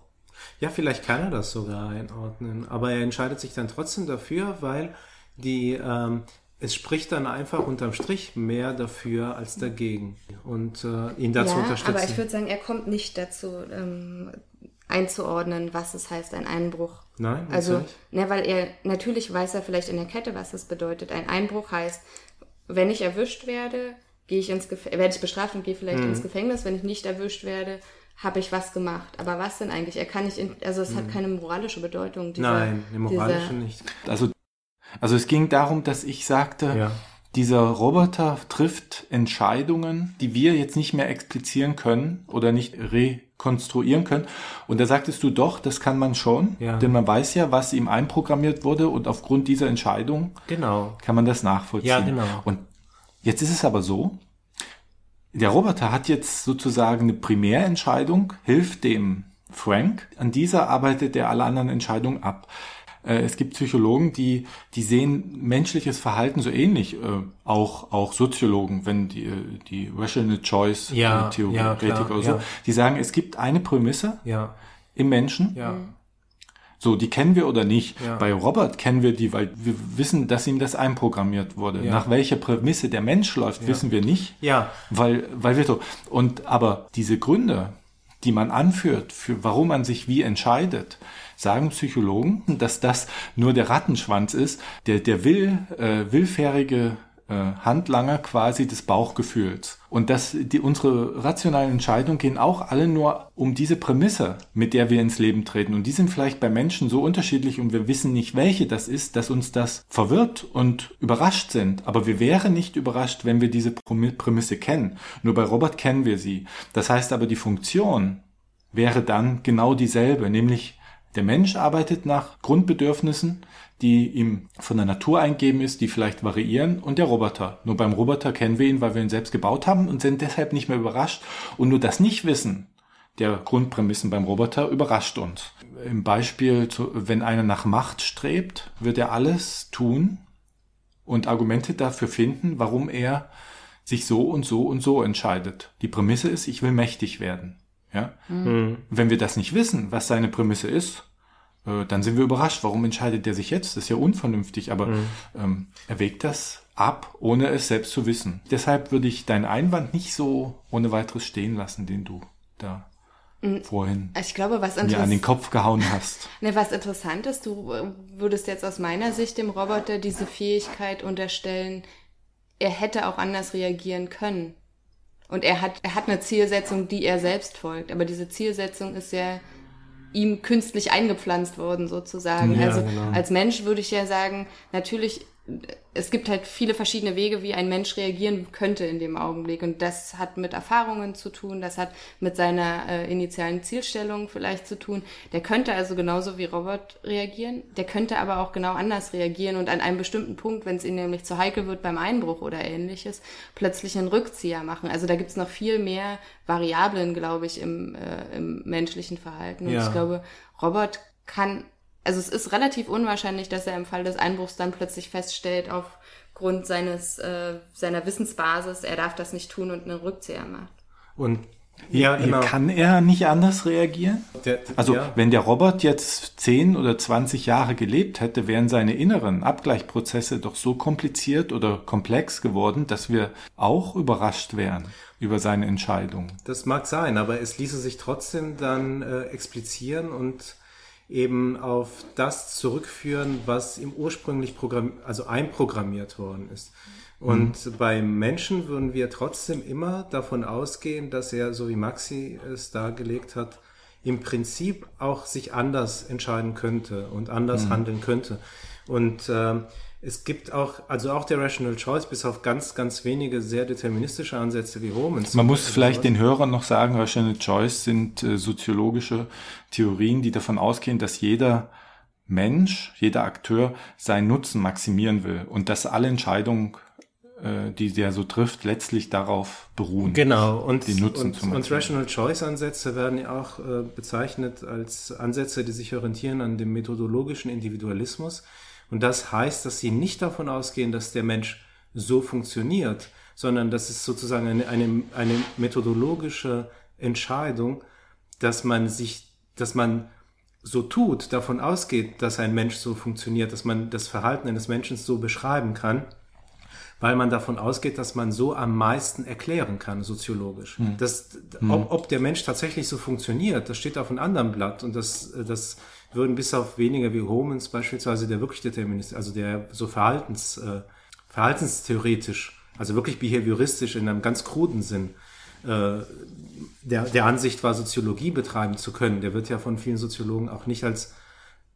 Ja, vielleicht kann er das sogar einordnen, aber er entscheidet sich dann trotzdem dafür, weil die, ähm, es spricht dann einfach unterm Strich mehr dafür als dagegen und äh, ihn dazu unterstützen. aber ich würde sagen, er kommt nicht dazu ähm, einzuordnen, was es heißt, ein Einbruch. Nein, also, nicht? ne, weil er natürlich weiß er vielleicht in der Kette, was das bedeutet. Ein Einbruch heißt, wenn ich erwischt werde, gehe ich ins Gef werde ich bestraft und gehe vielleicht Mhm. ins Gefängnis. Wenn ich nicht erwischt werde, habe ich was gemacht. Aber was denn eigentlich? Er kann nicht, in, also es hat keine moralische Bedeutung. Dieser, Mhm. Nein, eine moralische dieser, nicht. Also, also es ging darum, dass ich sagte, Ja. dieser Roboter trifft Entscheidungen, die wir jetzt nicht mehr explizieren können oder nicht rekonstruieren können. Und da sagtest du doch, das kann man schon, Ja. denn man weiß ja, was ihm einprogrammiert wurde und aufgrund dieser Entscheidung Genau. kann man das nachvollziehen. Ja, genau. Und jetzt ist es aber so, der Roboter hat jetzt sozusagen eine Primärentscheidung, hilft dem Frank. An dieser arbeitet er alle anderen Entscheidungen ab. Äh, Es gibt Psychologen, die, die sehen menschliches Verhalten so ähnlich, äh, auch, auch Soziologen, wenn die, äh, die Rational Choice Ja, Theoretik ja, klar, oder so, ja. die sagen, es gibt eine Prämisse Ja, im Menschen, ja, so, die kennen wir oder nicht. Ja. Bei Robert kennen wir die, weil wir wissen, dass ihm das einprogrammiert wurde. Ja. Nach welcher Prämisse der Mensch läuft, wissen wir nicht. ja, Weil, weil wir so, und, aber diese Gründe, die man anführt, für warum man sich wie entscheidet, sagen Psychologen, dass das nur der Rattenschwanz ist, der, der will, äh, willfährige äh, Handlanger quasi des Bauchgefühls. Und dass die, unsere rationalen Entscheidungen gehen auch alle nur um diese Prämisse, mit der wir ins Leben treten. Und die sind vielleicht bei Menschen so unterschiedlich und wir wissen nicht, welche das ist, dass uns das verwirrt und überrascht sind. Aber wir wären nicht überrascht, wenn wir diese Prämi- Prämisse kennen. Nur bei Robert kennen wir sie. Das heißt aber, die Funktion wäre dann genau dieselbe, nämlich der Mensch arbeitet nach Grundbedürfnissen, die ihm von der Natur eingeben ist, die vielleicht variieren, und der Roboter. Nur beim Roboter kennen wir ihn, weil wir ihn selbst gebaut haben und sind deshalb nicht mehr überrascht. Und nur das Nichtwissen der Grundprämissen beim Roboter überrascht uns. Im Beispiel, wenn einer nach Macht strebt, wird er alles tun und Argumente dafür finden, warum er sich so und so und so entscheidet. Die Prämisse ist, ich will mächtig werden. Ja? Wenn wir das nicht wissen, was seine Prämisse ist, äh, dann sind wir überrascht. Warum entscheidet der sich jetzt? Das ist ja unvernünftig, aber ähm, er wägt das ab, ohne es selbst zu wissen. Deshalb würde ich deinen Einwand nicht so ohne weiteres stehen lassen, den du da vorhin Ich glaube, was mir an den Kopf gehauen hast. ne, was interessant ist, du äh, würdest jetzt aus meiner Sicht dem Roboter diese Fähigkeit unterstellen, er hätte auch anders reagieren können. Und er hat, er hat eine Zielsetzung, die er selbst folgt. Aber diese Zielsetzung ist ja ihm künstlich eingepflanzt worden, sozusagen. Ja, also genau. als Mensch würde ich ja sagen, natürlich es gibt halt viele verschiedene Wege, wie ein Mensch reagieren könnte in dem Augenblick. Und das hat mit Erfahrungen zu tun, das hat mit seiner äh, initialen Zielstellung vielleicht zu tun. Der könnte also genauso wie Robert reagieren, der könnte aber auch genau anders reagieren und an einem bestimmten Punkt, wenn es ihm nämlich zu heikel wird beim Einbruch oder ähnliches, plötzlich einen Rückzieher machen. Also da gibt's noch viel mehr Variablen, glaube ich, im, äh, im menschlichen Verhalten. Und Ja. ich glaube, Robert kann also es ist relativ unwahrscheinlich, dass er im Fall des Einbruchs dann plötzlich feststellt, aufgrund seines, äh, seiner Wissensbasis, er darf das nicht tun und einen Rückzieher macht. Und ja, genau. Kann er nicht anders reagieren? Der- Also ja. wenn der Robert jetzt 10 oder 20 Jahre gelebt hätte, wären seine inneren Abgleichprozesse doch so kompliziert oder komplex geworden, dass wir auch überrascht wären über seine Entscheidung. Das mag sein, aber es ließe sich trotzdem dann äh, explizieren und eben auf das zurückführen, was ihm ursprünglich programm also einprogrammiert worden ist. Und beim Menschen würden wir trotzdem immer davon ausgehen, dass er, so wie Maxi es dargelegt hat, im Prinzip auch sich anders entscheiden könnte und anders handeln könnte. Und ähm, es gibt auch, also auch der Rational Choice, bis auf ganz, ganz wenige sehr deterministische Ansätze wie Homens. Man muss vielleicht den Hörern noch sagen, Rational Choice sind äh, soziologische Theorien, die davon ausgehen, dass jeder Mensch, jeder Akteur seinen Nutzen maximieren will und dass alle Entscheidungen, äh, die der so trifft, letztlich darauf beruhen. Genau, und, den Nutzen und, zu und maximieren. Rational Choice Ansätze werden ja auch äh, bezeichnet als Ansätze, die sich orientieren an dem methodologischen Individualismus. Und das heißt, dass sie nicht davon ausgehen, dass der Mensch so funktioniert, sondern dass es sozusagen eine, eine, eine methodologische Entscheidung, dass man sich, dass man so tut, davon ausgeht, dass ein Mensch so funktioniert, dass man das Verhalten eines Menschen so beschreiben kann, weil man davon ausgeht, dass man so am meisten erklären kann, soziologisch. Das, ob, ob der Mensch tatsächlich so funktioniert, das steht auf einem anderen Blatt und das, das würden bis auf weniger wie Homens beispielsweise, der wirklich Determinist, also der so Verhaltens, äh, verhaltenstheoretisch, also wirklich behavioristisch in einem ganz kruden Sinn, äh, der, der Ansicht war, Soziologie betreiben zu können. Der wird ja von vielen Soziologen auch nicht als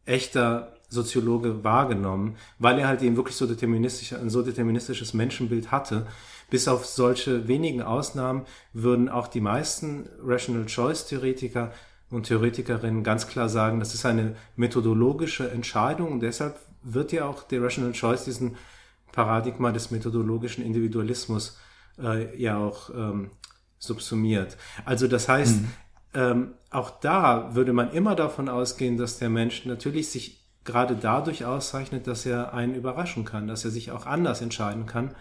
echter Soziologe wahrgenommen, weil er halt eben wirklich so deterministisch, ein so deterministisches Menschenbild hatte. Bis auf solche wenigen Ausnahmen würden auch die meisten Rational Choice Theoretiker und Theoretikerinnen ganz klar sagen, das ist eine methodologische Entscheidung und deshalb wird ja auch der Rational Choice diesen Paradigma des methodologischen Individualismus äh, ja auch ähm, subsumiert. Also das heißt, ähm, auch da würde man immer davon ausgehen, dass der Mensch natürlich sich gerade dadurch auszeichnet, dass er einen überraschen kann, dass er sich auch anders entscheiden kann,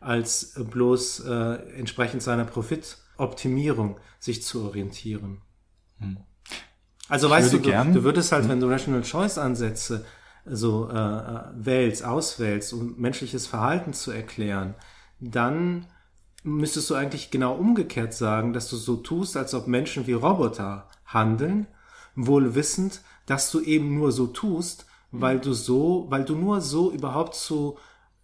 als bloß äh, entsprechend seiner Profitoptimierung sich zu orientieren. Also weißt du, gern- du würdest halt, wenn du Rational Choice Ansätze so äh, äh, wählst, auswählst, um menschliches Verhalten zu erklären, dann müsstest du eigentlich genau umgekehrt sagen, dass du so tust, als ob Menschen wie Roboter handeln, wohl wissend, dass du eben nur so tust, weil du so, weil du nur so überhaupt zu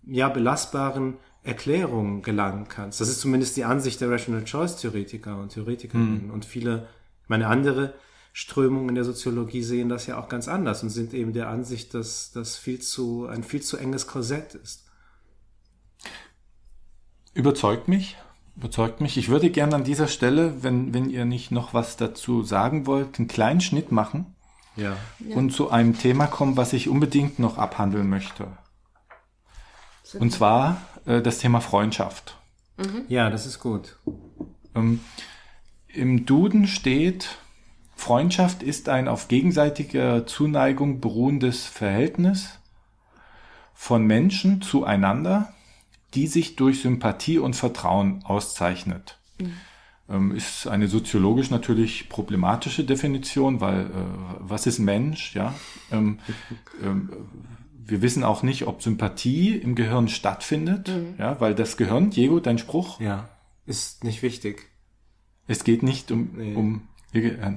ja belastbaren Erklärungen gelangen kannst. Das ist zumindest die Ansicht der Rational Choice Theoretiker und Theoretikerinnen und viele, meine andere Strömungen in der Soziologie sehen das ja auch ganz anders und sind eben der Ansicht, dass das viel zu ein viel zu enges Korsett ist. Überzeugt mich, überzeugt mich. Ich würde gerne an dieser Stelle, wenn, wenn ihr nicht noch was dazu sagen wollt, einen kleinen Schnitt machen Ja. und zu einem Thema kommen, was ich unbedingt noch abhandeln möchte. Und zwar äh, das Thema Freundschaft. Ja, das ist gut. Ähm, Im Duden steht, Freundschaft ist ein auf gegenseitiger Zuneigung beruhendes Verhältnis von Menschen zueinander, die sich durch Sympathie und Vertrauen auszeichnet. Ähm, ist eine soziologisch natürlich problematische Definition, weil äh, was ist ein Mensch? Ja, ähm, ähm, wir wissen auch nicht, ob Sympathie im Gehirn stattfindet, ja, weil das Gehirn, Diego, dein Spruch, Ja, ist nicht wichtig. es geht nicht um, Nee. um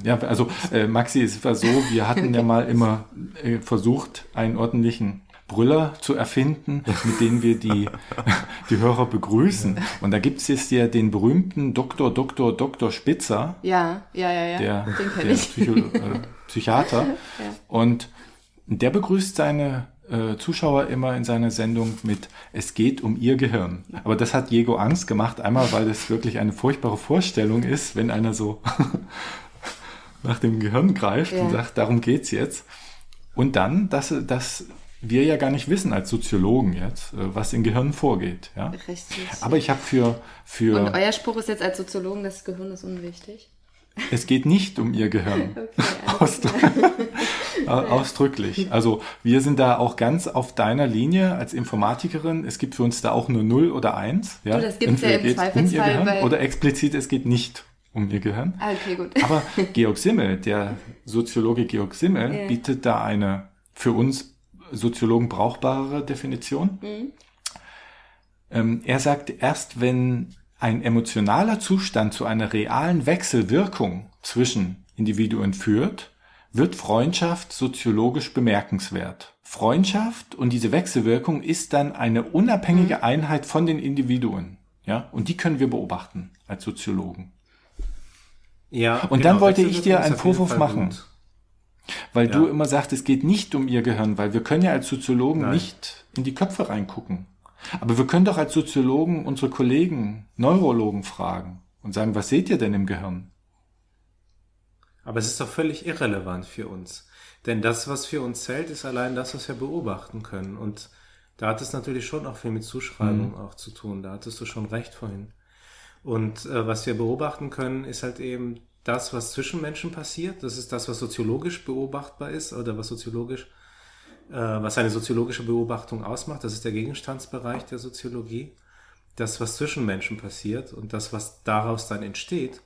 ja, also äh, Maxi, es war so, wir hatten ja mal immer äh, versucht, einen ordentlichen Brüller zu erfinden, mit dem wir die, die Hörer begrüßen. Und da gibt es jetzt ja den berühmten Dr. Dr. Dr. Spitzer, Ja, ja, ja, ja. der, Den kenn der ich. Psycho, äh, Psychiater. Und der begrüßt seine äh, Zuschauer immer in seiner Sendung mit Es geht um ihr Gehirn. Aber das hat Diego Angst gemacht, einmal weil das wirklich eine furchtbare Vorstellung ist, wenn einer so nach dem Gehirn greift Ja. und sagt, darum geht's jetzt. Und dann, dass, dass wir ja gar nicht wissen als Soziologen jetzt, äh, was im Gehirn vorgeht. Ja? Richtig. Aber ich habe für, für Und euer Spruch ist jetzt als Soziologen, das Gehirn ist unwichtig. es geht nicht um ihr Gehirn. Okay, alles Ausdr Au- Ausdrücklich. Also wir sind da auch ganz auf deiner Linie als Informatikerin. Es gibt für uns da auch nur 0 oder 1. Ja? Du, das gibt's ja Entweder im Zweifelsfall Gehirn bei- oder explizit, es geht nicht um ihr Gehirn. Ah, okay, gut. Aber Georg Simmel, der Soziologe Georg Simmel, Ja. bietet da eine für uns Soziologen brauchbare Definition. Mhm. Ähm, er sagt, erst wenn ein emotionaler Zustand zu einer realen Wechselwirkung zwischen Individuen führt, wird Freundschaft soziologisch bemerkenswert. Freundschaft und diese Wechselwirkung ist dann eine unabhängige Einheit von den Individuen. Ja, und die können wir beobachten als Soziologen. Ja, genau, Und dann wollte ich dir einen Vorwurf Fall machen. gut. Weil Ja. du immer sagst, es geht nicht um ihr Gehirn, weil wir können ja als Soziologen Nein. nicht in die Köpfe reingucken. Aber wir können doch als Soziologen unsere Kollegen, Neurologen fragen und sagen, was seht ihr denn im Gehirn? Aber es ist doch völlig irrelevant für uns. Denn das, was für uns zählt, ist allein das, was wir beobachten können. Und da hat es natürlich schon auch viel mit Zuschreibung Mhm. auch zu tun. Da hattest du schon recht vorhin. Und äh, was wir beobachten können, ist halt eben das, was zwischen Menschen passiert. Das ist das, was soziologisch beobachtbar ist oder was soziologisch, äh, was eine soziologische Beobachtung ausmacht. Das ist der Gegenstandsbereich der Soziologie. Das, was zwischen Menschen passiert und das, was daraus dann entsteht.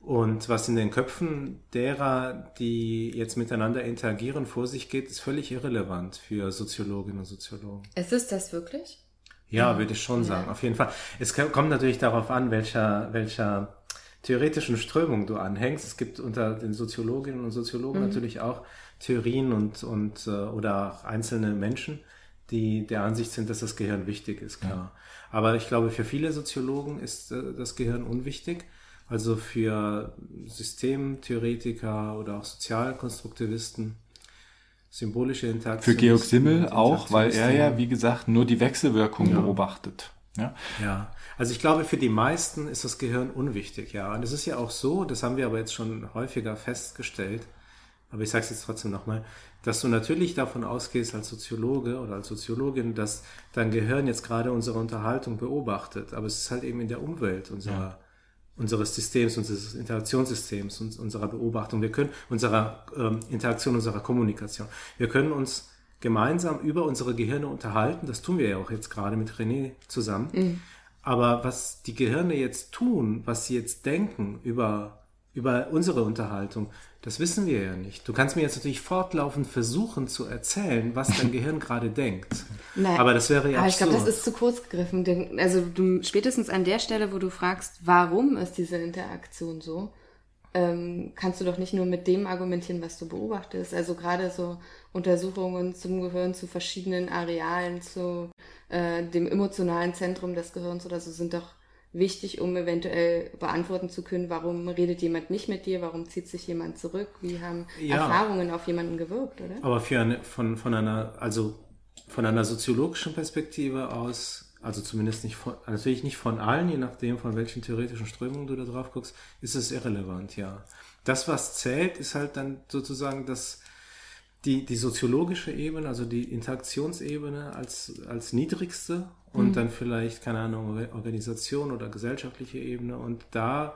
Und was in den Köpfen derer, die jetzt miteinander interagieren, vor sich geht, ist völlig irrelevant für Soziologinnen und Soziologen. Ist es das wirklich? Ja, würde ich schon sagen, auf jeden Fall. Es ko- kommt natürlich darauf an, welcher, welcher theoretischen Strömung du anhängst. Es gibt unter den Soziologinnen und Soziologen natürlich auch Theorien und, und äh, oder auch einzelne Menschen, die der Ansicht sind, dass das Gehirn wichtig ist, klar. Aber ich glaube, für viele Soziologen ist äh, das Gehirn unwichtig. Also für Systemtheoretiker oder auch Sozialkonstruktivisten, symbolische Interaktion. Für Georg Simmel auch, weil er ja, wie gesagt, nur die Wechselwirkung Ja. beobachtet. Ja? Ja, also ich glaube, für die meisten ist das Gehirn unwichtig, ja. Und es ist ja auch so, das haben wir aber jetzt schon häufiger festgestellt, aber ich sage es jetzt trotzdem nochmal, dass du natürlich davon ausgehst als Soziologe oder als Soziologin, dass dein Gehirn jetzt gerade unsere Unterhaltung beobachtet, aber es ist halt eben in der Umwelt unserer, unseres Systems, unseres Interaktionssystems, uns- unserer Beobachtung, wir können, unserer ähm, Interaktion, unserer Kommunikation. Wir können uns gemeinsam über unsere Gehirne unterhalten, das tun wir ja auch jetzt gerade mit René zusammen. Aber was die Gehirne jetzt tun, was sie jetzt denken über, über unsere Unterhaltung, das wissen wir ja nicht. Du kannst mir jetzt natürlich fortlaufend versuchen zu erzählen, was dein Gehirn gerade denkt. Nein. Aber das wäre ja Aber ich glaube, das absurd. ist zu kurz gegriffen. Denn, also du, spätestens an der Stelle, wo du fragst, warum ist diese Interaktion so, ähm, kannst du doch nicht nur mit dem argumentieren, was du beobachtest. Also gerade so Untersuchungen zum Gehirn, zu verschiedenen Arealen, zu äh, dem emotionalen Zentrum des Gehirns oder so sind doch wichtig, um eventuell beantworten zu können, warum redet jemand nicht mit dir, warum zieht sich jemand zurück, wie haben Ja. Erfahrungen auf jemanden gewirkt, oder? Aber für eine, von, von einer, also von einer soziologischen Perspektive aus, also zumindest nicht von, natürlich nicht von allen, je nachdem, von welchen theoretischen Strömungen du da drauf guckst, ist es irrelevant, ja. Das, was zählt, ist halt dann sozusagen das, die, die soziologische Ebene, also die Interaktionsebene als, als niedrigste und dann vielleicht, keine Ahnung, Or- Organisation oder gesellschaftliche Ebene. Und da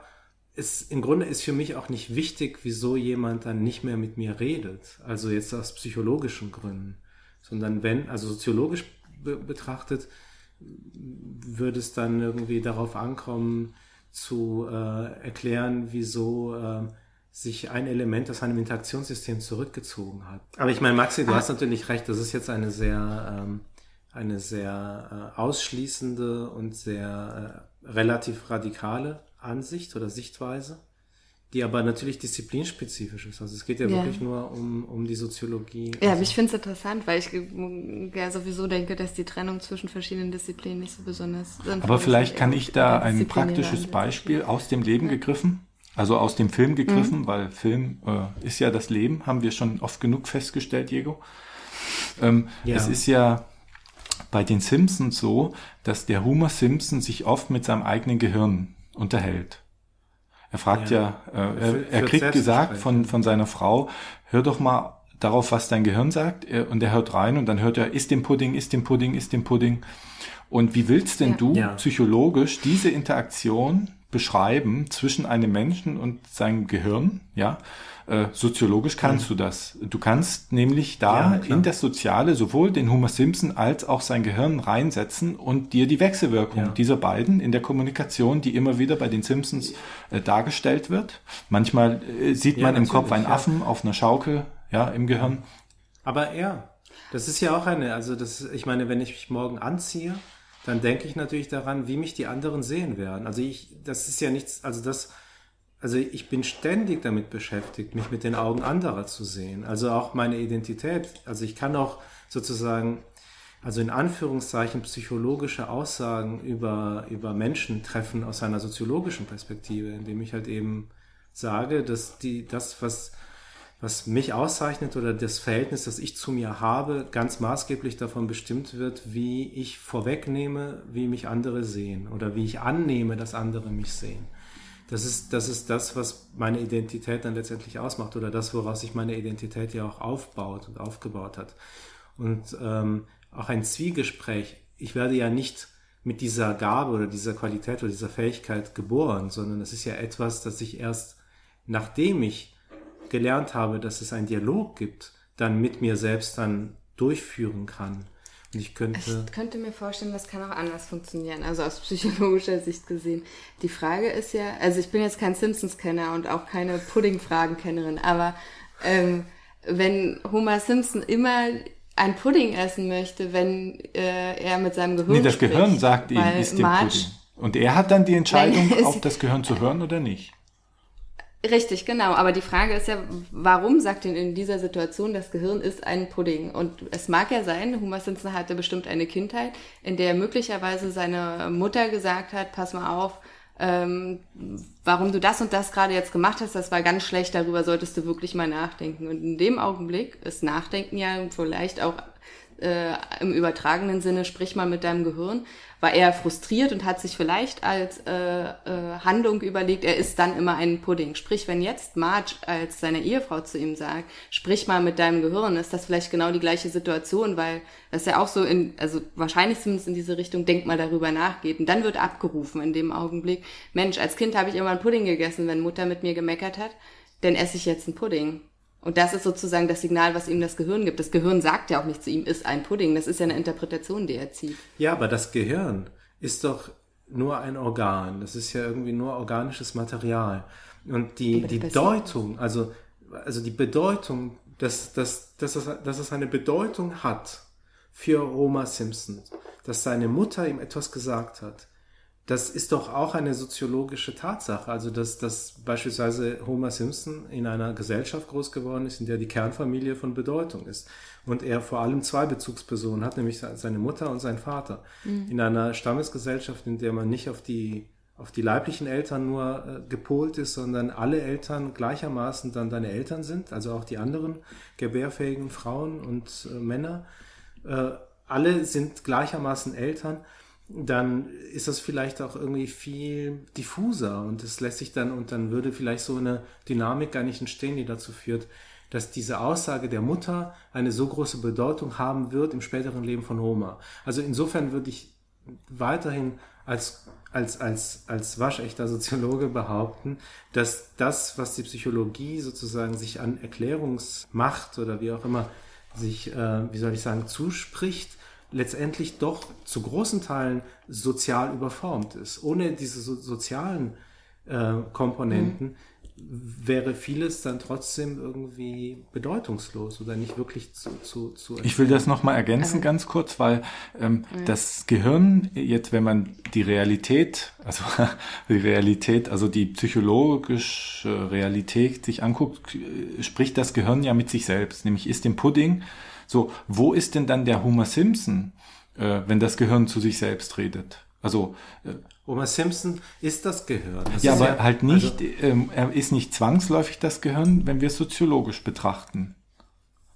ist, im Grunde ist für mich auch nicht wichtig, wieso jemand dann nicht mehr mit mir redet. Also jetzt aus psychologischen Gründen. Sondern wenn, also soziologisch be betrachtet, würde es dann irgendwie darauf ankommen, zu äh, erklären, wieso äh, sich ein Element aus einem Interaktionssystem zurückgezogen hat. Aber ich meine, Maxi, du hast natürlich recht, das ist jetzt eine sehr, ähm, eine sehr äh, ausschließende und sehr äh, relativ radikale Ansicht oder Sichtweise, die aber natürlich disziplinspezifisch ist. Also es geht ja, Ja. wirklich nur um, um die Soziologie. Ja, also, aber ich finde es interessant, weil ich äh, ja sowieso denke, dass die Trennung zwischen verschiedenen Disziplinen nicht so besonders sinnvoll Aber vielleicht kann ich da ein praktisches. Beispiel aus dem Leben gegriffen, also aus dem Film gegriffen, weil Film äh, ist ja das Leben, haben wir schon oft genug festgestellt, Diego. Ähm, Ja. Es ist ja bei den Simpsons so, dass der Homer Simpson sich oft mit seinem eigenen Gehirn unterhält. Er fragt ja, Ja. äh, er, er kriegt gesagt von, von seiner Frau, hör doch mal darauf, was dein Gehirn sagt. Und er hört rein und dann hört er, isst den Pudding, isst den Pudding, isst den Pudding. Und wie willst denn Ja. du Ja. psychologisch diese Interaktion beschreiben zwischen einem Menschen und seinem Gehirn? Ja, äh, soziologisch kannst du das. Du kannst nämlich da Ja, in das Soziale sowohl den Homer Simpson als auch sein Gehirn reinsetzen und dir die Wechselwirkung Ja. dieser beiden in der Kommunikation, die immer wieder bei den Simpsons äh, dargestellt wird. Manchmal äh, sieht Ja, man im Kopf einen. Affen auf einer Schaukel, ja, im Gehirn. Aber ja, das ist ja auch eine, also das, ich meine, wenn ich mich morgen anziehe, dann denke ich natürlich daran, wie mich die anderen sehen werden. Also ich, das ist ja nichts, also das, also ich bin ständig damit beschäftigt, mich mit den Augen anderer zu sehen. Also auch meine Identität. Also ich kann auch sozusagen, also in Anführungszeichen psychologische Aussagen über, über Menschen treffen aus einer soziologischen Perspektive, indem ich halt eben sage, dass die, das, was, was mich auszeichnet oder das Verhältnis, das ich zu mir habe, ganz maßgeblich davon bestimmt wird, wie ich vorwegnehme, wie mich andere sehen oder wie ich annehme, dass andere mich sehen. Das ist, das ist das, was meine Identität dann letztendlich ausmacht oder das, woraus sich meine Identität ja auch aufbaut und aufgebaut hat. Und ähm, auch ein Zwiegespräch, ich werde ja nicht mit dieser Gabe oder dieser Qualität oder dieser Fähigkeit geboren, sondern es ist ja etwas, das ich erst, nachdem ich gelernt habe, dass es einen Dialog gibt, dann mit mir selbst dann durchführen kann. Ich könnte. Ich könnte mir vorstellen, das kann auch anders funktionieren, also aus psychologischer Sicht gesehen. Die Frage ist ja, also ich bin jetzt kein Simpsons-Kenner und auch keine Pudding-Fragen-Kennerin, aber ähm, wenn Homer Simpson immer ein Pudding essen möchte, wenn äh, er mit seinem Gehirn Nee, das spricht, Gehirn sagt ihm, isst den Marge- Pudding. Und er hat dann die Entscheidung, Nein, auf das Gehirn zu hören oder nicht. Richtig, genau. Aber die Frage ist ja, warum sagt denn in dieser Situation, das Gehirn ist ein Pudding? Und es mag ja sein, Homer Simpson hatte bestimmt eine Kindheit, in der möglicherweise seine Mutter gesagt hat, pass mal auf, ähm, warum du das und das gerade jetzt gemacht hast, das war ganz schlecht, darüber solltest du wirklich mal nachdenken. Und in dem Augenblick ist Nachdenken ja vielleicht auch äh, im übertragenen Sinne, sprich mal mit deinem Gehirn, war er frustriert und hat sich vielleicht als äh, äh, Handlung überlegt, er isst dann immer einen Pudding. Sprich, wenn jetzt Marge als seine Ehefrau zu ihm sagt, sprich mal mit deinem Gehirn, ist das vielleicht genau die gleiche Situation, weil das ja auch so in, also wahrscheinlich zumindest in diese Richtung, denk mal darüber nachgeht. Und dann wird abgerufen in dem Augenblick, Mensch, als Kind habe ich immer einen Pudding gegessen, wenn Mutter mit mir gemeckert hat, dann esse ich jetzt einen Pudding. Und das ist sozusagen das Signal, was ihm das Gehirn gibt. Das Gehirn sagt ja auch nicht zu ihm, ist ein Pudding. Das ist ja eine Interpretation, die er zieht. Ja, aber das Gehirn ist doch nur ein Organ. Das ist ja irgendwie nur organisches Material. Und die, die Deutung, also, also die Bedeutung, dass, dass, dass, es, dass es eine Bedeutung hat für Homer Simpson, dass seine Mutter ihm etwas gesagt hat, das ist doch auch eine soziologische Tatsache. Also, dass, dass beispielsweise Homer Simpson in einer Gesellschaft groß geworden ist, in der die Kernfamilie von Bedeutung ist. Und er vor allem zwei Bezugspersonen hat, nämlich seine Mutter und sein Vater. In einer Stammesgesellschaft, in der man nicht auf die, auf die leiblichen Eltern nur äh, gepolt ist, sondern alle Eltern gleichermaßen dann deine Eltern sind, also auch die anderen gebärfähigen Frauen und äh, Männer. Äh, alle sind gleichermaßen Eltern dann ist das vielleicht auch irgendwie viel diffuser und es lässt sich dann und dann würde vielleicht so eine Dynamik gar nicht entstehen, die dazu führt, dass diese Aussage der Mutter eine so große Bedeutung haben wird im späteren Leben von Homer. Also insofern würde ich weiterhin als als, als, als waschechter Soziologe behaupten, dass das, was die Psychologie sozusagen sich an Erklärungsmacht oder wie auch immer sich, äh, wie soll ich sagen, zuspricht, letztendlich doch zu großen Teilen sozial überformt ist. Ohne diese so sozialen äh, Komponenten wäre vieles dann trotzdem irgendwie bedeutungslos oder nicht wirklich zu, zu, zu Ich will das nochmal ergänzen, ganz kurz, weil ähm, das Gehirn, jetzt wenn man die Realität, also die Realität, also die psychologische Realität sich anguckt, äh, spricht das Gehirn ja mit sich selbst, nämlich ist dem Pudding so, wo ist denn dann der Homer Simpson, äh, wenn das Gehirn zu sich selbst redet? Also äh, Homer Simpson ist das Gehirn. Das ja, aber halt nicht, Also, ähm, er ist nicht zwangsläufig das Gehirn, wenn wir es soziologisch betrachten.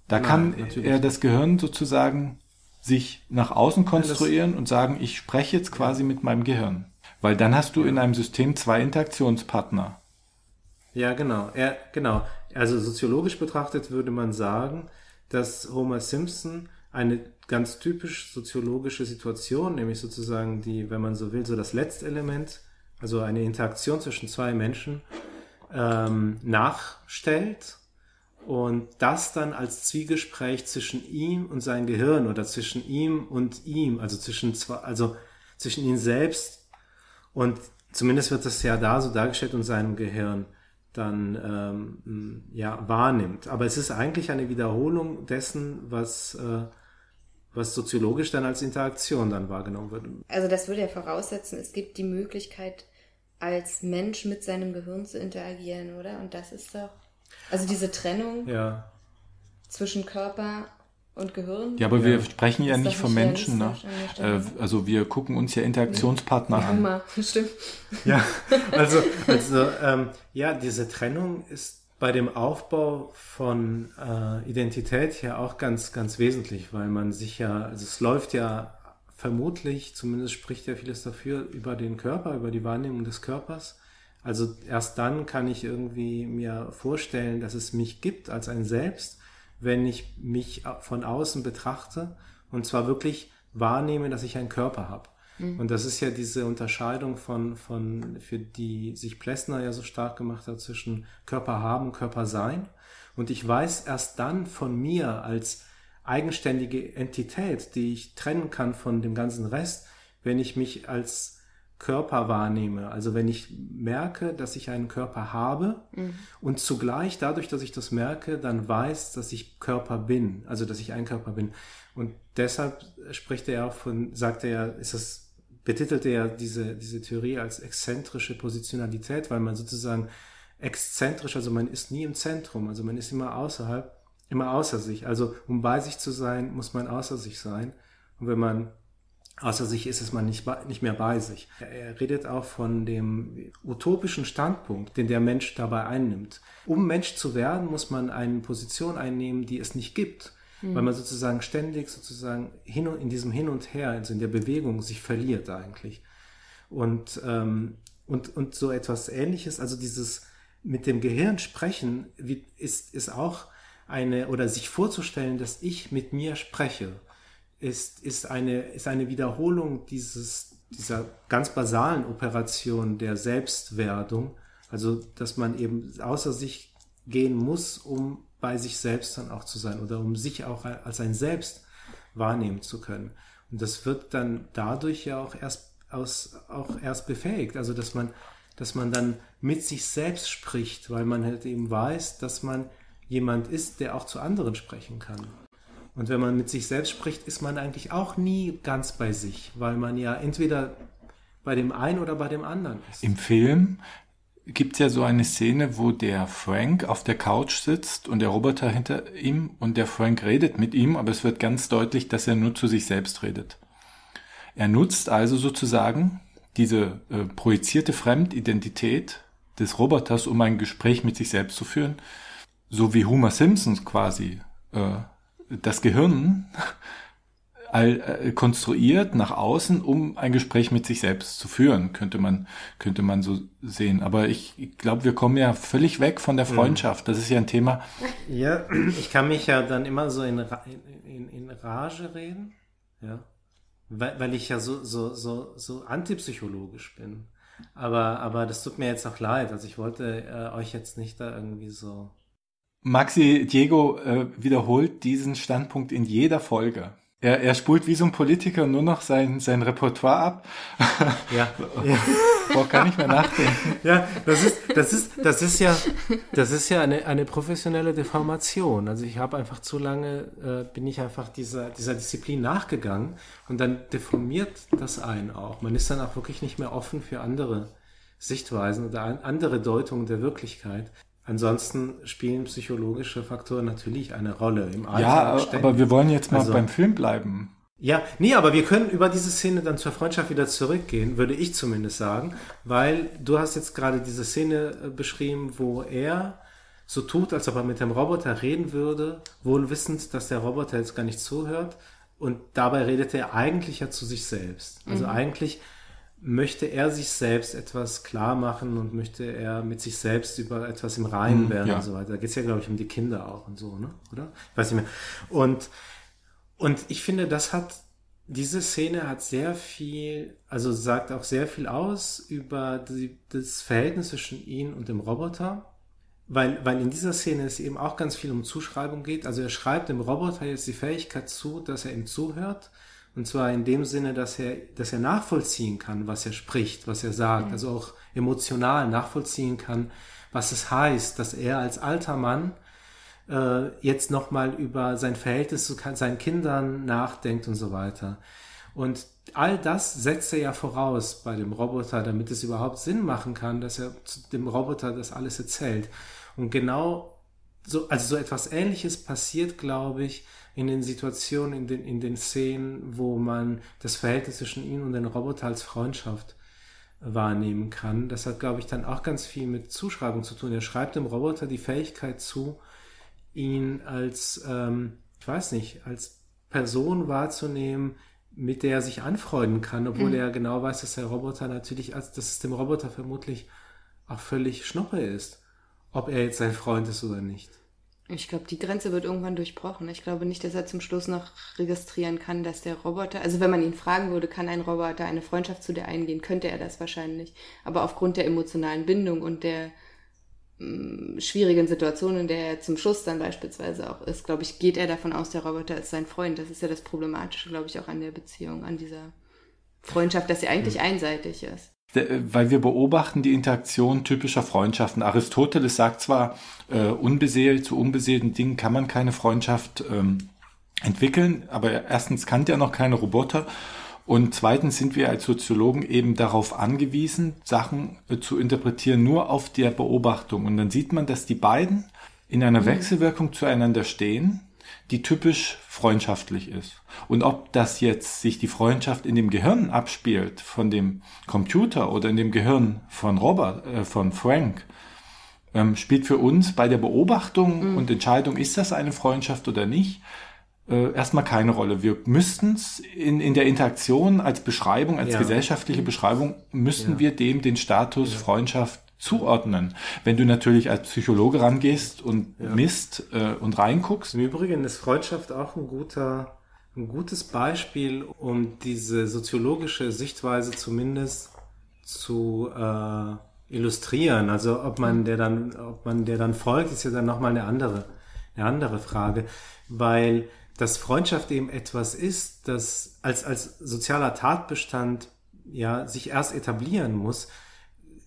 Da Nein, kann natürlich er das Gehirn sozusagen sich nach außen konstruieren und sagen, ich spreche jetzt quasi mit meinem Gehirn. Weil dann hast du in einem System zwei Interaktionspartner. Ja, genau. Er, genau. Also soziologisch betrachtet würde man sagen, dass Homer Simpson eine ganz typisch soziologische Situation, nämlich sozusagen die, wenn man so will, so das letzte Element, also eine Interaktion zwischen zwei Menschen, ähm, nachstellt und das dann als Zwiegespräch zwischen ihm und sein Gehirn oder zwischen ihm und ihm, also zwischen zwei, also zwischen ihm selbst und zumindest wird das ja da so dargestellt und seinem Gehirn dann ähm, ja wahrnimmt. Aber es ist eigentlich eine Wiederholung dessen, was äh, was soziologisch dann als Interaktion dann wahrgenommen wird. Also das würde ja voraussetzen, es gibt die Möglichkeit, als Mensch mit seinem Gehirn zu interagieren, oder? Und das ist doch. Also diese Trennung Ja, zwischen Körper und Gehirn. Ja, aber Ja. wir sprechen ja nicht von Menschen. Ne? Äh, also wir gucken uns ja Interaktionspartner Ja, an. immer, stimmt. ja, also, also ähm, ja, diese Trennung ist bei dem Aufbau von äh, Identität ja auch ganz, ganz wesentlich, weil man sich ja, also es läuft ja vermutlich, zumindest spricht ja vieles dafür, über den Körper, über die Wahrnehmung des Körpers. Also erst dann kann ich irgendwie mir vorstellen, dass es mich gibt als ein Selbst, wenn ich mich von außen betrachte und zwar wirklich wahrnehme, dass ich einen Körper habe. Und das ist ja diese Unterscheidung von, von, für die sich Plessner ja so stark gemacht hat zwischen Körper haben, Körper sein. Und ich weiß erst dann von mir als eigenständige Entität, die ich trennen kann von dem ganzen Rest, wenn ich mich als Körper wahrnehme. Also wenn ich merke, dass ich einen Körper habe und zugleich dadurch, dass ich das merke, dann weiß, dass ich Körper bin, also dass ich ein Körper bin. Und deshalb spricht er auch von, sagt er ja, ist das, betitelt er diese, diese Theorie als exzentrische Positionalität, weil man sozusagen exzentrisch, also man ist nie im Zentrum, also man ist immer außerhalb, immer außer sich. Also um bei sich zu sein, muss man außer sich sein. Und wenn man außer sich ist, ist man nicht, nicht mehr bei sich. Er- Er redet auch von dem utopischen Standpunkt, den der Mensch dabei einnimmt. Um Mensch zu werden, muss man eine Position einnehmen, die es nicht gibt. Weil man sozusagen ständig sozusagen hin und, in diesem Hin und Her, also in der Bewegung, sich verliert eigentlich. Und, ähm, und, und so etwas ähnliches, also dieses mit dem Gehirn sprechen, wie, ist, ist auch eine, oder sich vorzustellen, dass ich mit mir spreche, ist, ist, eine, ist eine Wiederholung dieses, dieser ganz basalen Operation der Selbstwerdung, also dass man eben außer sich gehen muss, um bei sich selbst dann auch zu sein oder um sich auch als ein Selbst wahrnehmen zu können. Und das wird dann dadurch ja auch erst aus, auch erst befähigt. Also dass man, dass man dann mit sich selbst spricht, weil man halt eben weiß, dass man jemand ist, der auch zu anderen sprechen kann. Und wenn man mit sich selbst spricht, ist man eigentlich auch nie ganz bei sich, weil man ja entweder bei dem einen oder bei dem anderen ist. Im Film gibt es ja so eine Szene, wo der Frank auf der Couch sitzt und der Roboter hinter ihm und der Frank redet mit ihm, aber es wird ganz deutlich, dass er nur zu sich selbst redet. Er nutzt also sozusagen diese äh, projizierte Fremdidentität des Roboters, um ein Gespräch mit sich selbst zu führen, so wie Homer Simpsons quasi äh, das Gehirn all, äh, konstruiert nach außen, um ein Gespräch mit sich selbst zu führen, könnte man, könnte man so sehen. Aber ich, ich glaube, wir kommen ja völlig weg von der Freundschaft. Das ist ja ein Thema. Ja, ich kann mich ja dann immer so in, in, in Rage reden, ja, weil, weil ich ja so, so, so, so antipsychologisch bin. Aber, aber das tut mir jetzt auch leid. Also ich wollte äh, euch jetzt nicht da irgendwie so. Maxi Diego äh, wiederholt diesen Standpunkt in jeder Folge. Er, er spult wie so ein Politiker nur noch sein, sein Repertoire ab. Ja, ja. Braucht gar nicht mehr nachdenken. Ja, das ist, das ist, das ist ja, das ist ja eine, eine professionelle Deformation. Also ich habe einfach zu lange, äh, bin ich einfach dieser, dieser Disziplin nachgegangen und dann deformiert das einen auch. Man ist dann auch wirklich nicht mehr offen für andere Sichtweisen oder an, andere Deutungen der Wirklichkeit. Ansonsten spielen psychologische Faktoren natürlich eine Rolle im Alltag. Ja, ständig. aber wir wollen jetzt mal Also- beim Film bleiben. Ja, nee, aber wir können über diese Szene dann zur Freundschaft wieder zurückgehen, würde ich zumindest sagen, weil du hast jetzt gerade diese Szene äh, beschrieben, wo er so tut, als ob er mit dem Roboter reden würde, wohl wissend, dass der Roboter jetzt gar nicht zuhört. Und dabei redet er eigentlich ja zu sich selbst. Also mhm. eigentlich möchte er sich selbst etwas klar machen und möchte er mit sich selbst über etwas im Reinen mhm, werden ja. und so weiter. Da geht es ja, glaube ich, um die Kinder auch und so, ne? Oder? Ich weiß nicht mehr. Und, und ich finde, das hat, diese Szene hat sehr viel, also sagt auch sehr viel aus über die, das Verhältnis zwischen ihm und dem Roboter. Weil, weil in dieser Szene es eben auch ganz viel um Zuschreibung geht. Also er schreibt dem Roboter jetzt die Fähigkeit zu, dass er ihm zuhört und zwar in dem Sinne, dass er, dass er nachvollziehen kann, was er spricht, was er sagt, mhm. also auch emotional nachvollziehen kann, was es heißt, dass er als alter Mann äh, jetzt nochmal über sein Verhältnis zu seinen Kindern nachdenkt und so weiter. Und all das setzt er ja voraus bei dem Roboter, damit es überhaupt Sinn machen kann, dass er dem Roboter das alles erzählt. Und genau so, also so etwas Ähnliches passiert, glaube ich, in den Situationen, in den, in den Szenen, wo man das Verhältnis zwischen ihm und den Roboter als Freundschaft wahrnehmen kann. Das hat, glaube ich, dann auch ganz viel mit Zuschreibung zu tun. Er schreibt dem Roboter die Fähigkeit zu, ihn als, ähm, ich weiß nicht, als Person wahrzunehmen, mit der er sich anfreunden kann, obwohl mhm. er genau weiß, dass der Roboter natürlich, als dass es dem Roboter vermutlich auch völlig Schnuppe ist, ob er jetzt sein Freund ist oder nicht. Ich glaube, die Grenze wird irgendwann durchbrochen. Ich glaube nicht, dass er zum Schluss noch registrieren kann, dass der Roboter, also wenn man ihn fragen würde, kann ein Roboter eine Freundschaft zu dir eingehen, könnte er das wahrscheinlich. Aber aufgrund der emotionalen Bindung und der mm, schwierigen Situation, in der er zum Schluss dann beispielsweise auch ist, glaube ich, geht er davon aus, der Roboter ist sein Freund. Das ist ja das Problematische, glaube ich, auch an der Beziehung, an dieser Freundschaft, dass sie eigentlich hm. einseitig ist weil wir beobachten die Interaktion typischer Freundschaften. Aristoteles sagt zwar, äh, unbeseelt zu unbeseelten Dingen kann man keine Freundschaft ähm, entwickeln, aber erstens kannte er noch keine Roboter und zweitens sind wir als Soziologen eben darauf angewiesen, Sachen äh, zu interpretieren nur auf der Beobachtung. Und dann sieht man, dass die beiden in einer mhm. Wechselwirkung zueinander stehen die typisch freundschaftlich ist. Und ob das jetzt sich die Freundschaft in dem Gehirn abspielt von dem Computer oder in dem Gehirn von Robert, äh, von Frank, ähm, spielt für uns bei der Beobachtung mhm. und Entscheidung, ist das eine Freundschaft oder nicht, äh, erstmal keine Rolle. Wir müssten es in, in der Interaktion als Beschreibung, als ja. gesellschaftliche Beschreibung, müssten ja. wir dem den Status ja. Freundschaft zuordnen. Wenn du natürlich als Psychologe rangehst und ja. misst äh, und reinguckst. Im Übrigen ist Freundschaft auch ein guter, ein gutes Beispiel, um diese soziologische Sichtweise zumindest zu äh, illustrieren. Also ob man der dann, ob man der dann folgt, ist ja dann nochmal eine andere, eine andere Frage, weil dass Freundschaft eben etwas ist, das als, als sozialer Tatbestand ja sich erst etablieren muss,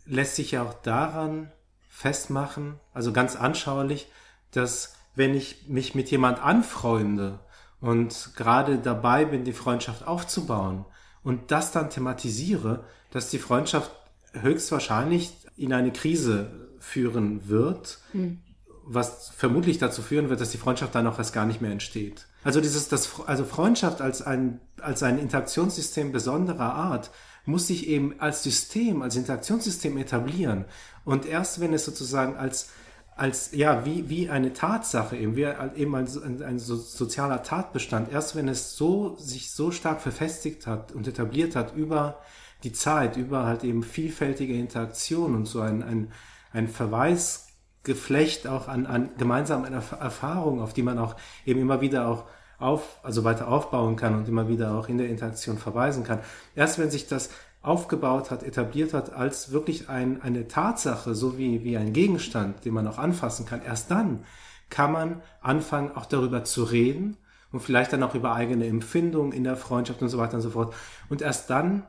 lässt sich ja auch daran festmachen, also ganz anschaulich, dass wenn ich mich mit jemand anfreunde und gerade dabei bin, die Freundschaft aufzubauen und das dann thematisiere, dass die Freundschaft höchstwahrscheinlich in eine Krise führen wird, hm. was vermutlich dazu führen wird, dass die Freundschaft dann auch erst gar nicht mehr entsteht. Also dieses, das, also Freundschaft als ein, als ein Interaktionssystem besonderer Art muss sich eben als System, als Interaktionssystem etablieren. Und erst wenn es sozusagen als, als ja, wie, wie eine Tatsache eben, wie eben als ein, ein sozialer Tatbestand, erst wenn es so, sich so stark verfestigt hat und etabliert hat über die Zeit, über halt eben vielfältige Interaktion und so ein, ein, ein Verweisgeflecht auch an, an gemeinsamen Erfahrungen, auf die man auch eben immer wieder auch auf, also weiter aufbauen kann und immer wieder auch in der Interaktion verweisen kann. Erst wenn sich das aufgebaut hat, etabliert hat als wirklich ein, eine Tatsache, so wie, wie ein Gegenstand, den man auch anfassen kann, erst dann kann man anfangen, auch darüber zu reden und vielleicht dann auch über eigene Empfindungen in der Freundschaft und so weiter und so fort. Und erst dann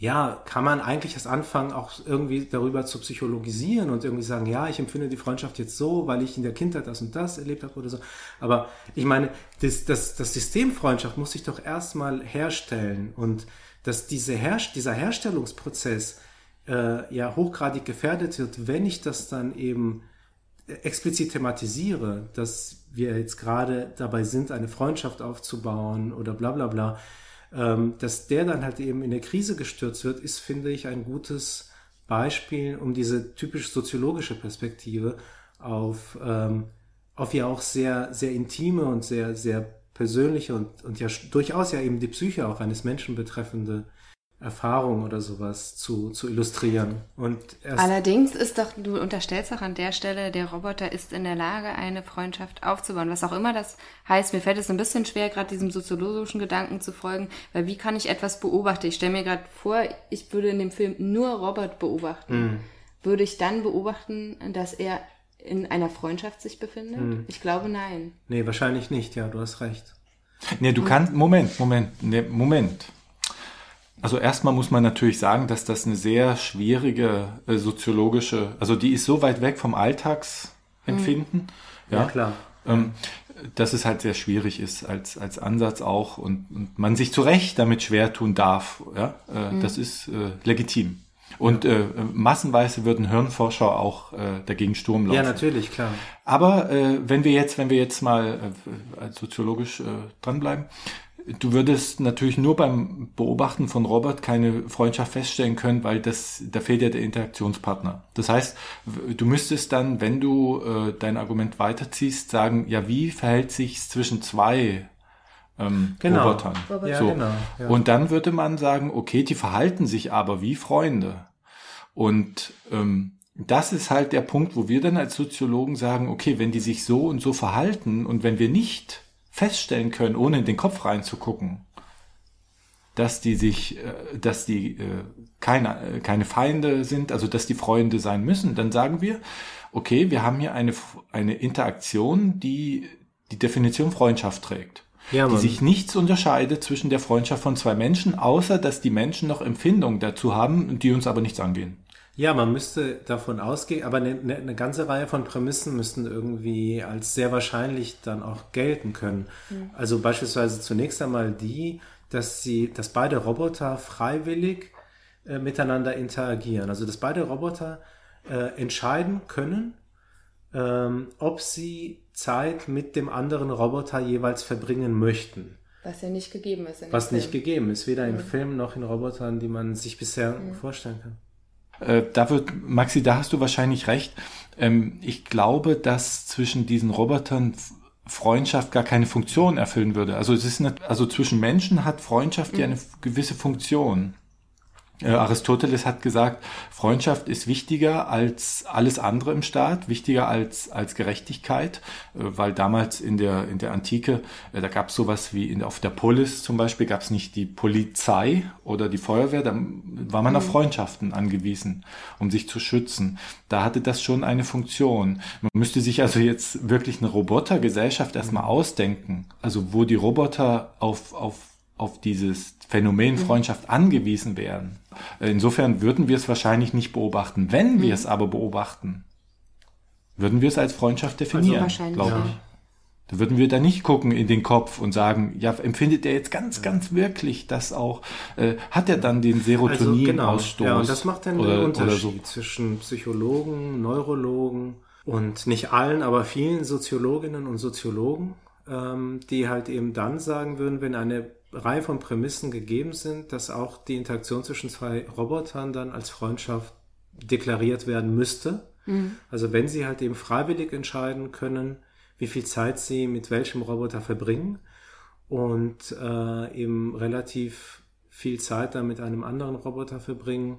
ja, kann man eigentlich erst anfangen, auch irgendwie darüber zu psychologisieren und irgendwie sagen, ja, ich empfinde die Freundschaft jetzt so, weil ich in der Kindheit das und das erlebt habe oder so. Aber ich meine, das, das, das System Freundschaft muss sich doch erstmal herstellen und dass diese Her dieser Herstellungsprozess äh, ja hochgradig gefährdet wird, wenn ich das dann eben explizit thematisiere, dass wir jetzt gerade dabei sind, eine Freundschaft aufzubauen oder bla bla bla, ähm, dass der dann halt eben in der Krise gestürzt wird, ist, finde ich, ein gutes Beispiel, um diese typisch soziologische Perspektive auf, ähm, auf ja auch sehr, sehr intime und sehr, sehr persönliche und, und ja durchaus ja eben die Psyche auch eines Menschen betreffende Erfahrung oder sowas zu, zu illustrieren. Und Allerdings ist doch, du unterstellst doch an der Stelle, der Roboter ist in der Lage, eine Freundschaft aufzubauen. Was auch immer das heißt, mir fällt es ein bisschen schwer, gerade diesem soziologischen Gedanken zu folgen, weil wie kann ich etwas beobachten? Ich stelle mir gerade vor, ich würde in dem Film nur Robert beobachten. Mm. Würde ich dann beobachten, dass er in einer Freundschaft sich befindet? Mm. Ich glaube nein. Nee, wahrscheinlich nicht, ja, du hast recht. Nee, du kannst, Moment, Moment, nee, Moment. Also erstmal muss man natürlich sagen, dass das eine sehr schwierige äh, soziologische, also die ist so weit weg vom Alltagsempfinden, mhm. ja, ja, klar, ähm, dass es halt sehr schwierig ist als als Ansatz auch und, und man sich zu Recht damit schwer tun darf. Ja, äh, mhm. das ist äh, legitim. Und äh, massenweise würden Hirnforscher auch äh, dagegen Sturm laufen. Ja, natürlich, klar. Aber äh, wenn wir jetzt, wenn wir jetzt mal äh, soziologisch äh, dranbleiben, Du würdest natürlich nur beim Beobachten von Robert keine Freundschaft feststellen können, weil das, da fehlt ja der Interaktionspartner. Das heißt, du müsstest dann, wenn du äh, dein Argument weiterziehst, sagen, ja, wie verhält sich zwischen zwei ähm, genau. Robotern? Ja, so. genau, ja. Und dann würde man sagen, okay, die verhalten sich aber wie Freunde. Und ähm, das ist halt der Punkt, wo wir dann als Soziologen sagen, okay, wenn die sich so und so verhalten und wenn wir nicht feststellen können, ohne in den Kopf reinzugucken, dass die sich, äh, dass die äh, keine, äh, keine Feinde sind, also dass die Freunde sein müssen, dann sagen wir, okay, wir haben hier eine, eine Interaktion, die die Definition Freundschaft trägt. Ja, die sich nichts unterscheidet zwischen der Freundschaft von zwei Menschen, außer dass die Menschen noch Empfindungen dazu haben, die uns aber nichts angehen. Ja, man müsste davon ausgehen, aber eine, eine, ganze Reihe von Prämissen müssten irgendwie als sehr wahrscheinlich dann auch gelten können. Mhm. Also beispielsweise zunächst einmal die, dass sie, dass beide Roboter freiwillig äh, miteinander interagieren. Also dass beide Roboter äh, entscheiden können, ähm, ob sie Zeit mit dem anderen Roboter jeweils verbringen möchten. Was ja nicht gegeben ist. Was Film. nicht gegeben ist, weder mhm. im Film noch in Robotern, die man sich bisher mhm. vorstellen kann. Äh, da wird, Maxi, da hast du wahrscheinlich recht. Ähm, ich glaube, dass zwischen diesen Robotern Freundschaft gar keine Funktion erfüllen würde. Also es ist nicht, also zwischen Menschen hat Freundschaft mhm. ja eine gewisse Funktion. Äh, Aristoteles hat gesagt, Freundschaft ist wichtiger als alles andere im Staat, wichtiger als, als Gerechtigkeit, äh, weil damals in der, in der Antike, äh, da gab es sowas wie in, auf der Polis zum Beispiel, gab es nicht die Polizei oder die Feuerwehr, da war man mhm. auf Freundschaften angewiesen, um sich zu schützen. Da hatte das schon eine Funktion. Man müsste sich also jetzt wirklich eine Robotergesellschaft erstmal ausdenken, also wo die Roboter auf, auf auf dieses Phänomen mhm. Freundschaft angewiesen wären. Insofern würden wir es wahrscheinlich nicht beobachten. Wenn mhm. wir es aber beobachten, würden wir es als Freundschaft definieren, also glaube ich. Da würden wir da nicht gucken in den Kopf und sagen, ja, empfindet er jetzt ganz, ganz wirklich das auch? Äh, hat er dann den Serotoninausstoß? Also genau. Ja, und das macht dann oder, den Unterschied so. zwischen Psychologen, Neurologen und nicht allen, aber vielen Soziologinnen und Soziologen, ähm, die halt eben dann sagen würden, wenn eine Reihe von Prämissen gegeben sind, dass auch die Interaktion zwischen zwei Robotern dann als Freundschaft deklariert werden müsste. Mhm. Also wenn sie halt eben freiwillig entscheiden können, wie viel Zeit sie mit welchem Roboter verbringen und äh, eben relativ viel Zeit dann mit einem anderen Roboter verbringen,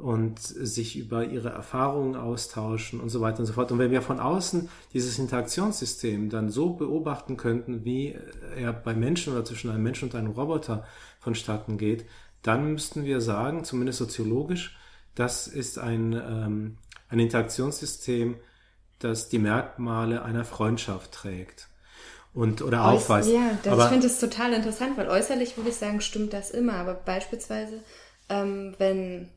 und sich über ihre Erfahrungen austauschen und so weiter und so fort. Und wenn wir von außen dieses Interaktionssystem dann so beobachten könnten, wie er bei Menschen oder zwischen einem Menschen und einem Roboter vonstatten geht, dann müssten wir sagen, zumindest soziologisch, das ist ein, ähm, ein Interaktionssystem, das die Merkmale einer Freundschaft trägt. Und, oder Äuß aufweist. Ja, das, aber, ich finde das total interessant, weil äußerlich würde ich sagen, stimmt das immer. Aber beispielsweise, ähm, wenn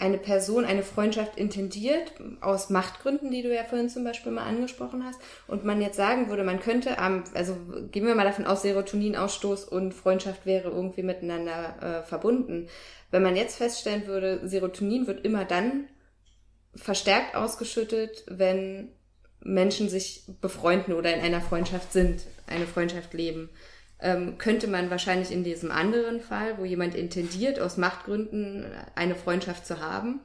eine Person eine Freundschaft intendiert, aus Machtgründen, die du ja vorhin zum Beispiel mal angesprochen hast, und man jetzt sagen würde, man könnte am, also gehen wir mal davon aus, Serotoninausstoß und Freundschaft wäre irgendwie miteinander äh, verbunden. Wenn man jetzt feststellen würde, Serotonin wird immer dann verstärkt ausgeschüttet, wenn Menschen sich befreunden oder in einer Freundschaft sind, eine Freundschaft leben ähm, könnte man wahrscheinlich in diesem anderen Fall, wo jemand intendiert, aus Machtgründen eine Freundschaft zu haben,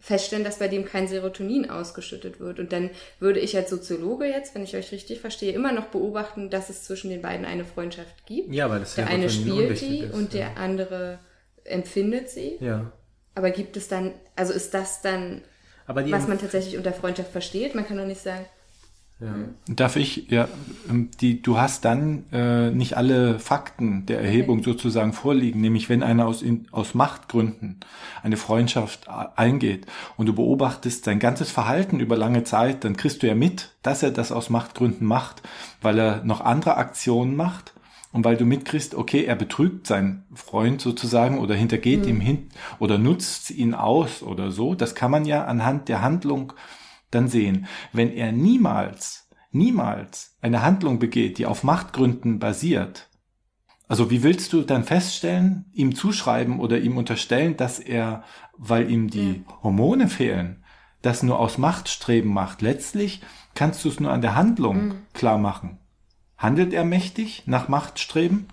feststellen, dass bei dem kein Serotonin ausgeschüttet wird. Und dann würde ich als Soziologe jetzt, wenn ich euch richtig verstehe, immer noch beobachten, dass es zwischen den beiden eine Freundschaft gibt. Ja, weil das Der eine spielt die ist, und der ja. andere empfindet sie. Ja. Aber gibt es dann, also ist das dann, was man tatsächlich unter Freundschaft versteht? Man kann doch nicht sagen, Darf ich, ja, ähm, die, du hast dann äh, nicht alle Fakten der Erhebung sozusagen vorliegen, nämlich wenn einer aus, in, aus Machtgründen eine Freundschaft eingeht und du beobachtest sein ganzes Verhalten über lange Zeit, dann kriegst du ja mit, dass er das aus Machtgründen macht, weil er noch andere Aktionen macht und weil du mitkriegst, okay, er betrügt seinen Freund sozusagen oder hintergeht ihm hin oder nutzt ihn aus oder so. Das kann man ja anhand der Handlung dann sehen, wenn er niemals, niemals eine Handlung begeht, die auf Machtgründen basiert, also wie willst du dann feststellen, ihm zuschreiben oder ihm unterstellen, dass er, weil ihm die Hormone fehlen, das nur aus Machtstreben macht? Letztlich kannst du es nur an der Handlung klar machen. Handelt er mächtig nach Machtstreben?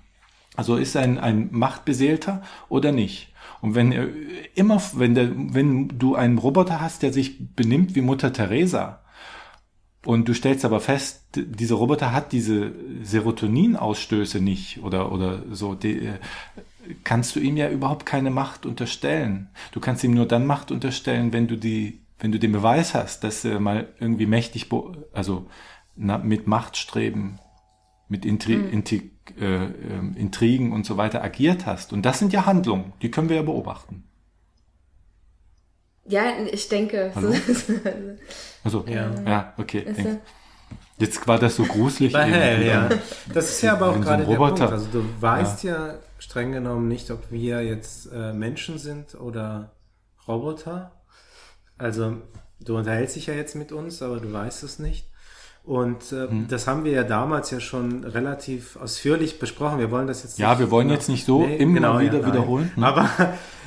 Also ist er ein, ein Machtbeseelter oder nicht? Und wenn er immer, wenn der, wenn du einen Roboter hast, der sich benimmt wie Mutter Teresa, und du stellst aber fest, dieser Roboter hat diese Serotoninausstöße nicht oder, oder so, die, äh, kannst du ihm ja überhaupt keine Macht unterstellen. Du kannst ihm nur dann Macht unterstellen, wenn du die, wenn du den Beweis hast, dass er mal irgendwie mächtig, also na, mit Machtstreben, mit Intri Inti äh, ähm, Intrigen und so weiter agiert hast. Und das sind ja Handlungen, die können wir ja beobachten. ja, ich denke, Hallo? so, Also, Ja. ja, okay. Jetzt war das so gruselig. War hell, ja. Das ist ja aber auch Wenn so gerade der Roboter- Punkt. Also du weißt ja. streng genommen nicht, ob wir jetzt äh, Menschen sind oder Roboter. Also du unterhältst dich ja jetzt mit uns, aber du weißt es nicht. Und äh, Hm. das haben wir ja damals ja schon relativ ausführlich besprochen. Wir wollen das jetzt Ja, nicht, wir wollen jetzt nicht so immer wieder nein. wiederholen. Hm. Aber,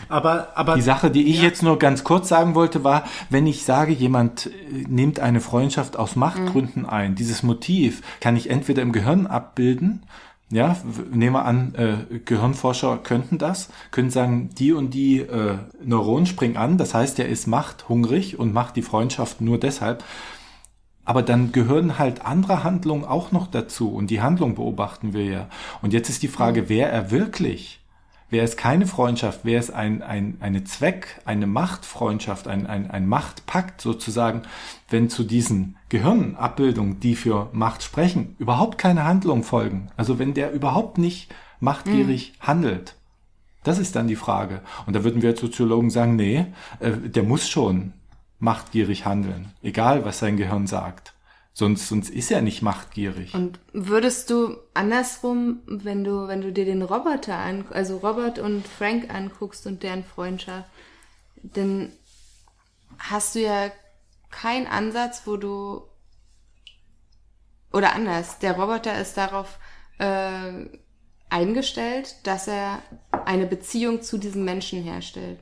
aber, aber Die Sache, die ich jetzt nur ganz kurz sagen wollte, war, wenn ich sage, jemand äh, nimmt eine Freundschaft aus Machtgründen ein, dieses Motiv kann ich entweder im Gehirn abbilden, ja, nehmen wir an, äh, Gehirnforscher könnten das, können sagen, die und die äh, Neuronen springen an, das heißt, er ist machthungrig und macht die Freundschaft nur deshalb. Aber dann gehören halt andere Handlungen auch noch dazu und die Handlung beobachten wir ja. Und jetzt ist die Frage, wer er wirklich? Wer ist keine Freundschaft? Wer ist ein, ein, eine Zweck, eine Machtfreundschaft, ein, ein, ein Machtpakt sozusagen, wenn zu diesen Gehirnabbildungen, die für Macht sprechen, überhaupt keine Handlungen folgen? Also wenn der überhaupt nicht machtgierig handelt, das ist dann die Frage. Und da würden wir als Soziologen sagen, nee, äh, der muss schon machtgierig handeln, egal was sein Gehirn sagt. Sonst, sonst ist er nicht machtgierig. Und würdest du andersrum, wenn du, wenn du dir den Roboter an, also Robert und Frank anguckst und deren Freundschaft, dann hast du ja keinen Ansatz, wo du oder anders, der Roboter ist darauf äh, eingestellt, dass er eine Beziehung zu diesem Menschen herstellt.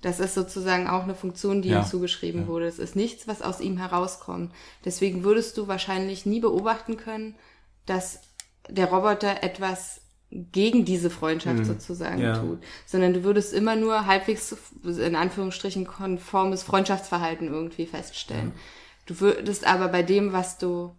Das ist sozusagen auch eine Funktion, die Ja, ihm zugeschrieben wurde. Es ist nichts, was aus ihm herauskommt. Deswegen würdest du wahrscheinlich nie beobachten können, dass der Roboter etwas gegen diese Freundschaft sozusagen ja. tut, sondern du würdest immer nur halbwegs in Anführungsstrichen konformes Freundschaftsverhalten irgendwie feststellen. Du würdest aber bei dem, was du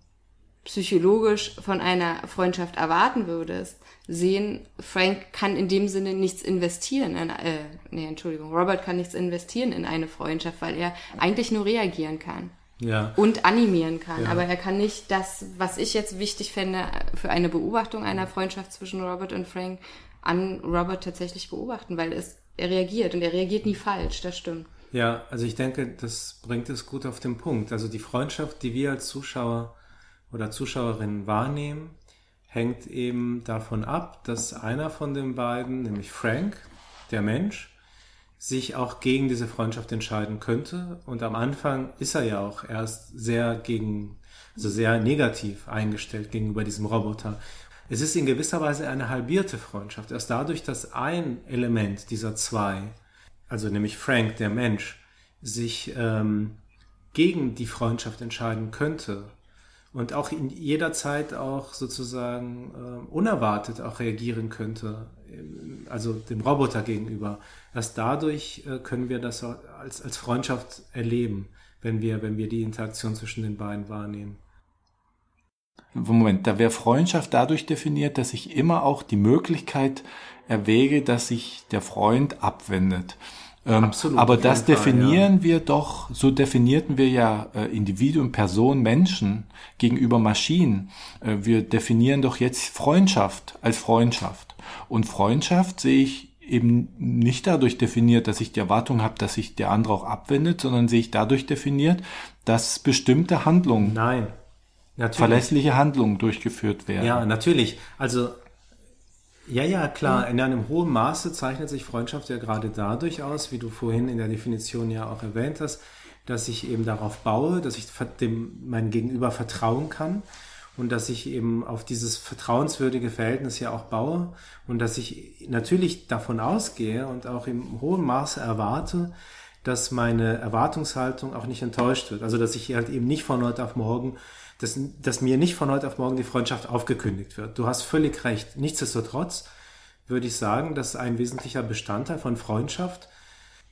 psychologisch von einer Freundschaft erwarten würdest, sehen, Frank kann in dem Sinne nichts investieren, in, äh, nee, Entschuldigung, Robert kann nichts investieren in eine Freundschaft, weil er eigentlich nur reagieren kann ja. und animieren kann. Aber er kann nicht das, was ich jetzt wichtig fände für eine Beobachtung einer Freundschaft zwischen Robert und Frank, an Robert tatsächlich beobachten, weil es, er reagiert und er reagiert nie falsch, das stimmt. Ja, also ich denke, das bringt es gut auf den Punkt. Also die Freundschaft, die wir als Zuschauer oder Zuschauerinnen wahrnehmen, hängt eben davon ab, dass einer von den beiden, nämlich Frank, der Mensch, sich auch gegen diese Freundschaft entscheiden könnte. Und am Anfang ist er ja auch erst sehr gegen, also sehr negativ eingestellt gegenüber diesem Roboter. Es ist in gewisser Weise eine halbierte Freundschaft. Erst dadurch, dass ein Element dieser zwei, also nämlich Frank, der Mensch, sich ähm, gegen die Freundschaft entscheiden könnte und auch in jeder Zeit auch sozusagen äh, unerwartet auch reagieren könnte, ähm, also dem Roboter gegenüber. Erst dadurch äh, können wir das als, als Freundschaft erleben, wenn wir, wenn wir die Interaktion zwischen den beiden wahrnehmen. Moment, da wäre Freundschaft dadurch definiert, dass ich immer auch die Möglichkeit erwäge, dass sich der Freund abwendet. Ähm, Absolut, aber das Fall, definieren wir doch, so definierten wir ja äh, Individuen, Personen, Menschen gegenüber Maschinen. Äh, wir definieren doch jetzt Freundschaft als Freundschaft. Und Freundschaft sehe ich eben nicht dadurch definiert, dass ich die Erwartung habe, dass sich der andere auch abwendet, sondern sehe ich dadurch definiert, dass bestimmte Handlungen, Nein. Natürlich. verlässliche Handlungen durchgeführt werden. Ja, natürlich. Also, ja, ja, klar. In einem hohen Maße zeichnet sich Freundschaft ja gerade dadurch aus, wie du vorhin in der Definition ja auch erwähnt hast, dass ich eben darauf baue, dass ich dem meinem Gegenüber vertrauen kann und dass ich eben auf dieses vertrauenswürdige Verhältnis ja auch baue und dass ich natürlich davon ausgehe und auch im hohen Maße erwarte, dass meine Erwartungshaltung auch nicht enttäuscht wird. Also dass ich halt eben nicht von heute auf morgen, dass, dass mir nicht von heute auf morgen die Freundschaft aufgekündigt wird. Du hast völlig recht. Nichtsdestotrotz würde ich sagen, dass ein wesentlicher Bestandteil von Freundschaft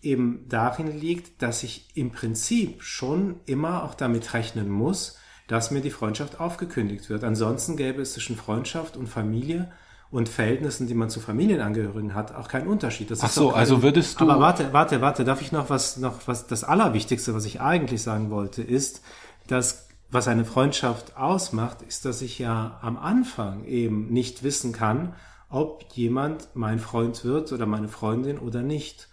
eben darin liegt, dass ich im Prinzip schon immer auch damit rechnen muss, dass mir die Freundschaft aufgekündigt wird. Ansonsten gäbe es zwischen Freundschaft und Familie und Verhältnissen, die man zu Familienangehörigen hat, auch keinen Unterschied. Das Ach so, auch kein- also würdest du- Aber warte, warte, warte, darf ich noch was, noch was, das Allerwichtigste, was ich eigentlich sagen wollte, ist, dass was eine Freundschaft ausmacht, ist, dass ich ja am Anfang eben nicht wissen kann, ob jemand mein Freund wird oder meine Freundin oder nicht.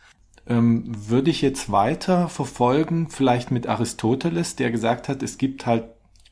ähm, würde ich jetzt weiter verfolgen, vielleicht mit Aristoteles, der gesagt hat, es gibt halt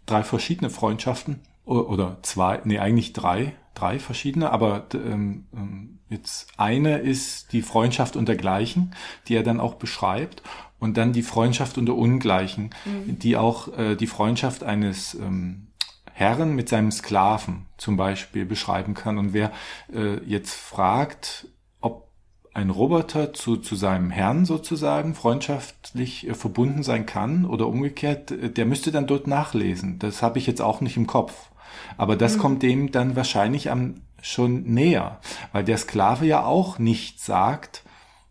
drei verschiedene Freundschaften oder zwei, nee, eigentlich drei, drei verschiedene, aber ähm, ähm, jetzt eine ist die Freundschaft unter Gleichen, die er dann auch beschreibt und dann die Freundschaft unter Ungleichen, die auch äh, die Freundschaft eines ähm, Herren mit seinem Sklaven zum Beispiel beschreiben kann. Und wer äh, jetzt fragt, ob ein Roboter zu, zu seinem Herrn sozusagen freundschaftlich äh, verbunden sein kann oder umgekehrt, äh, der müsste dann dort nachlesen. Das habe ich jetzt auch nicht im Kopf. Aber das kommt dem dann wahrscheinlich am schon näher, weil der Sklave ja auch nicht sagt,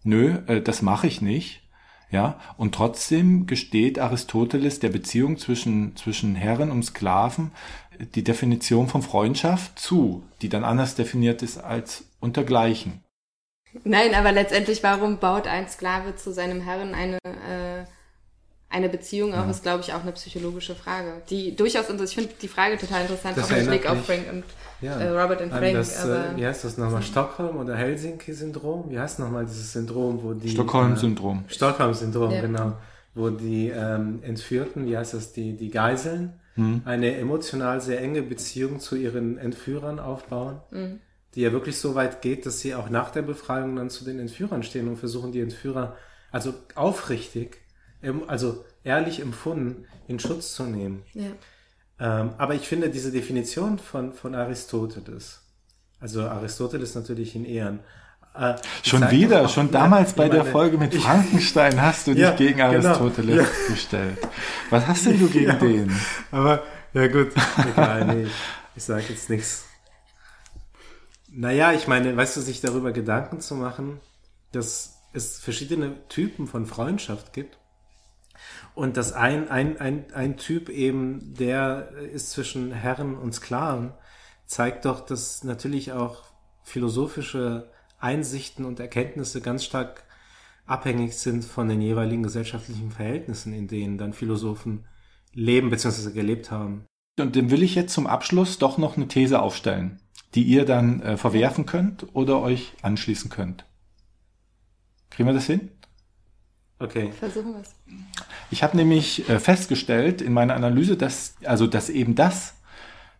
nö, äh, das mache ich nicht. Ja, und trotzdem gesteht Aristoteles der Beziehung zwischen, zwischen Herren und Sklaven äh, die Definition von Freundschaft zu, die dann anders definiert ist als untergleichen. Nein, aber letztendlich, warum baut ein Sklave zu seinem Herrn eine, äh, eine Beziehung auf, ist, glaube ich, auch eine psychologische Frage. Die durchaus, und ich finde die Frage total interessant, Das auch mit Blick auf Frank und Ja, äh, Robert und an Frank. das, aber äh, wie heißt das nochmal, Stockholm oder Helsinki-Syndrom? Wie heißt nochmal dieses Syndrom, wo die... Stockholm-Syndrom. Äh, Stockholm-Syndrom, Ja. genau. Wo die ähm, Entführten, wie heißt das, die, die Geiseln, eine emotional sehr enge Beziehung zu ihren Entführern aufbauen, die ja wirklich so weit geht, dass sie auch nach der Befreiung dann zu den Entführern stehen und versuchen, die Entführer, also aufrichtig, also ehrlich empfunden, in Schutz zu nehmen. ja. Ähm, aber ich finde diese Definition von, von Aristoteles, also Aristoteles natürlich in Ehren. Äh, Schon wieder, auch- schon ja, damals ich bei der meine, Folge mit Frankenstein hast du dich Ja, gegen genau. Aristoteles Ja. gestellt. Was hast denn du gegen Ja. den? Aber, ja gut, egal, nee, ich sage jetzt nichts. Naja, ich meine, weißt du, sich darüber Gedanken zu machen, dass es verschiedene Typen von Freundschaft gibt und dass ein, ein, ein, ein Typ eben, der ist zwischen Herren und Sklaven, zeigt doch, dass natürlich auch philosophische Einsichten und Erkenntnisse ganz stark abhängig sind von den jeweiligen gesellschaftlichen Verhältnissen, in denen dann Philosophen leben bzw. gelebt haben. Und dem will ich jetzt zum Abschluss doch noch eine These aufstellen, die ihr dann äh, verwerfen könnt oder euch anschließen könnt. Kriegen wir das hin? Okay. Versuchen wir es. Ich habe nämlich äh, festgestellt in meiner Analyse, dass also dass eben das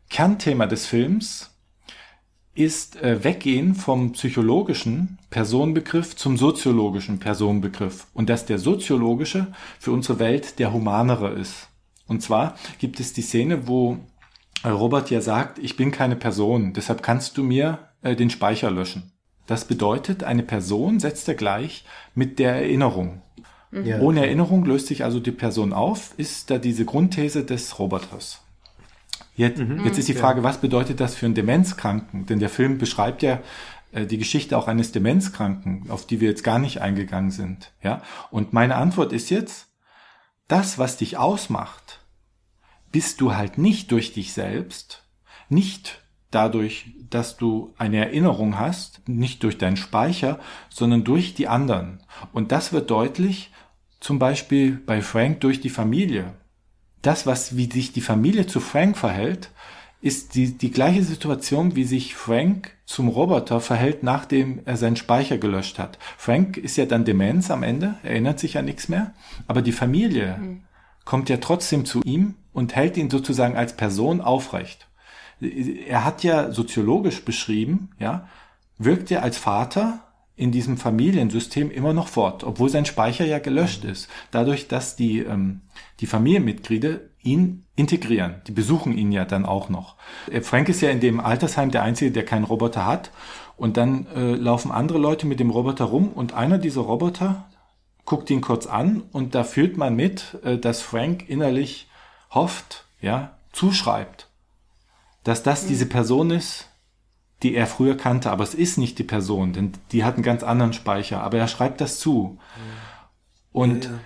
Kernthema des Films ist äh, weggehen vom psychologischen Personenbegriff zum soziologischen Personenbegriff und dass der soziologische für unsere Welt der humanere ist. Und zwar gibt es die Szene, wo Robert ja sagt, ich bin keine Person, deshalb kannst du mir äh, den Speicher löschen. Das bedeutet, eine Person setzt er gleich mit der Erinnerung. Ja. Ohne Erinnerung löst sich also die Person auf, ist da diese Grundthese des Roboters. Jetzt, jetzt ist die Frage, was bedeutet das für einen Demenzkranken? Denn der Film beschreibt ja äh, die Geschichte auch eines Demenzkranken, auf die wir jetzt gar nicht eingegangen sind. Ja, und meine Antwort ist jetzt, das, was dich ausmacht, bist du halt nicht durch dich selbst, nicht dadurch, dass du eine Erinnerung hast, nicht durch deinen Speicher, sondern durch die anderen. Und das wird deutlich, zum Beispiel bei Frank durch die Familie. Das, was, wie sich die Familie zu Frank verhält, ist die, die gleiche Situation, wie sich Frank zum Roboter verhält, nachdem er seinen Speicher gelöscht hat. Frank ist ja dann Demenz am Ende, erinnert sich an nichts mehr, aber die Familie mhm. kommt ja trotzdem zu ihm und hält ihn sozusagen als Person aufrecht. Er hat ja soziologisch beschrieben, ja, wirkt er als Vater in diesem Familiensystem immer noch fort, obwohl sein Speicher ja gelöscht ist. Dadurch, dass die, ähm, die Familienmitglieder ihn integrieren. Die besuchen ihn ja dann auch noch. Äh, Frank ist ja in dem Altersheim der Einzige, der keinen Roboter hat. Und dann äh, laufen andere Leute mit dem Roboter rum und einer dieser Roboter guckt ihn kurz an und da fühlt man mit, äh, dass Frank innerlich hofft, ja, zuschreibt, dass das mhm. diese Person ist, die er früher kannte, aber es ist nicht die Person, denn die hat einen ganz anderen Speicher, aber er schreibt das zu. Und ja, ja.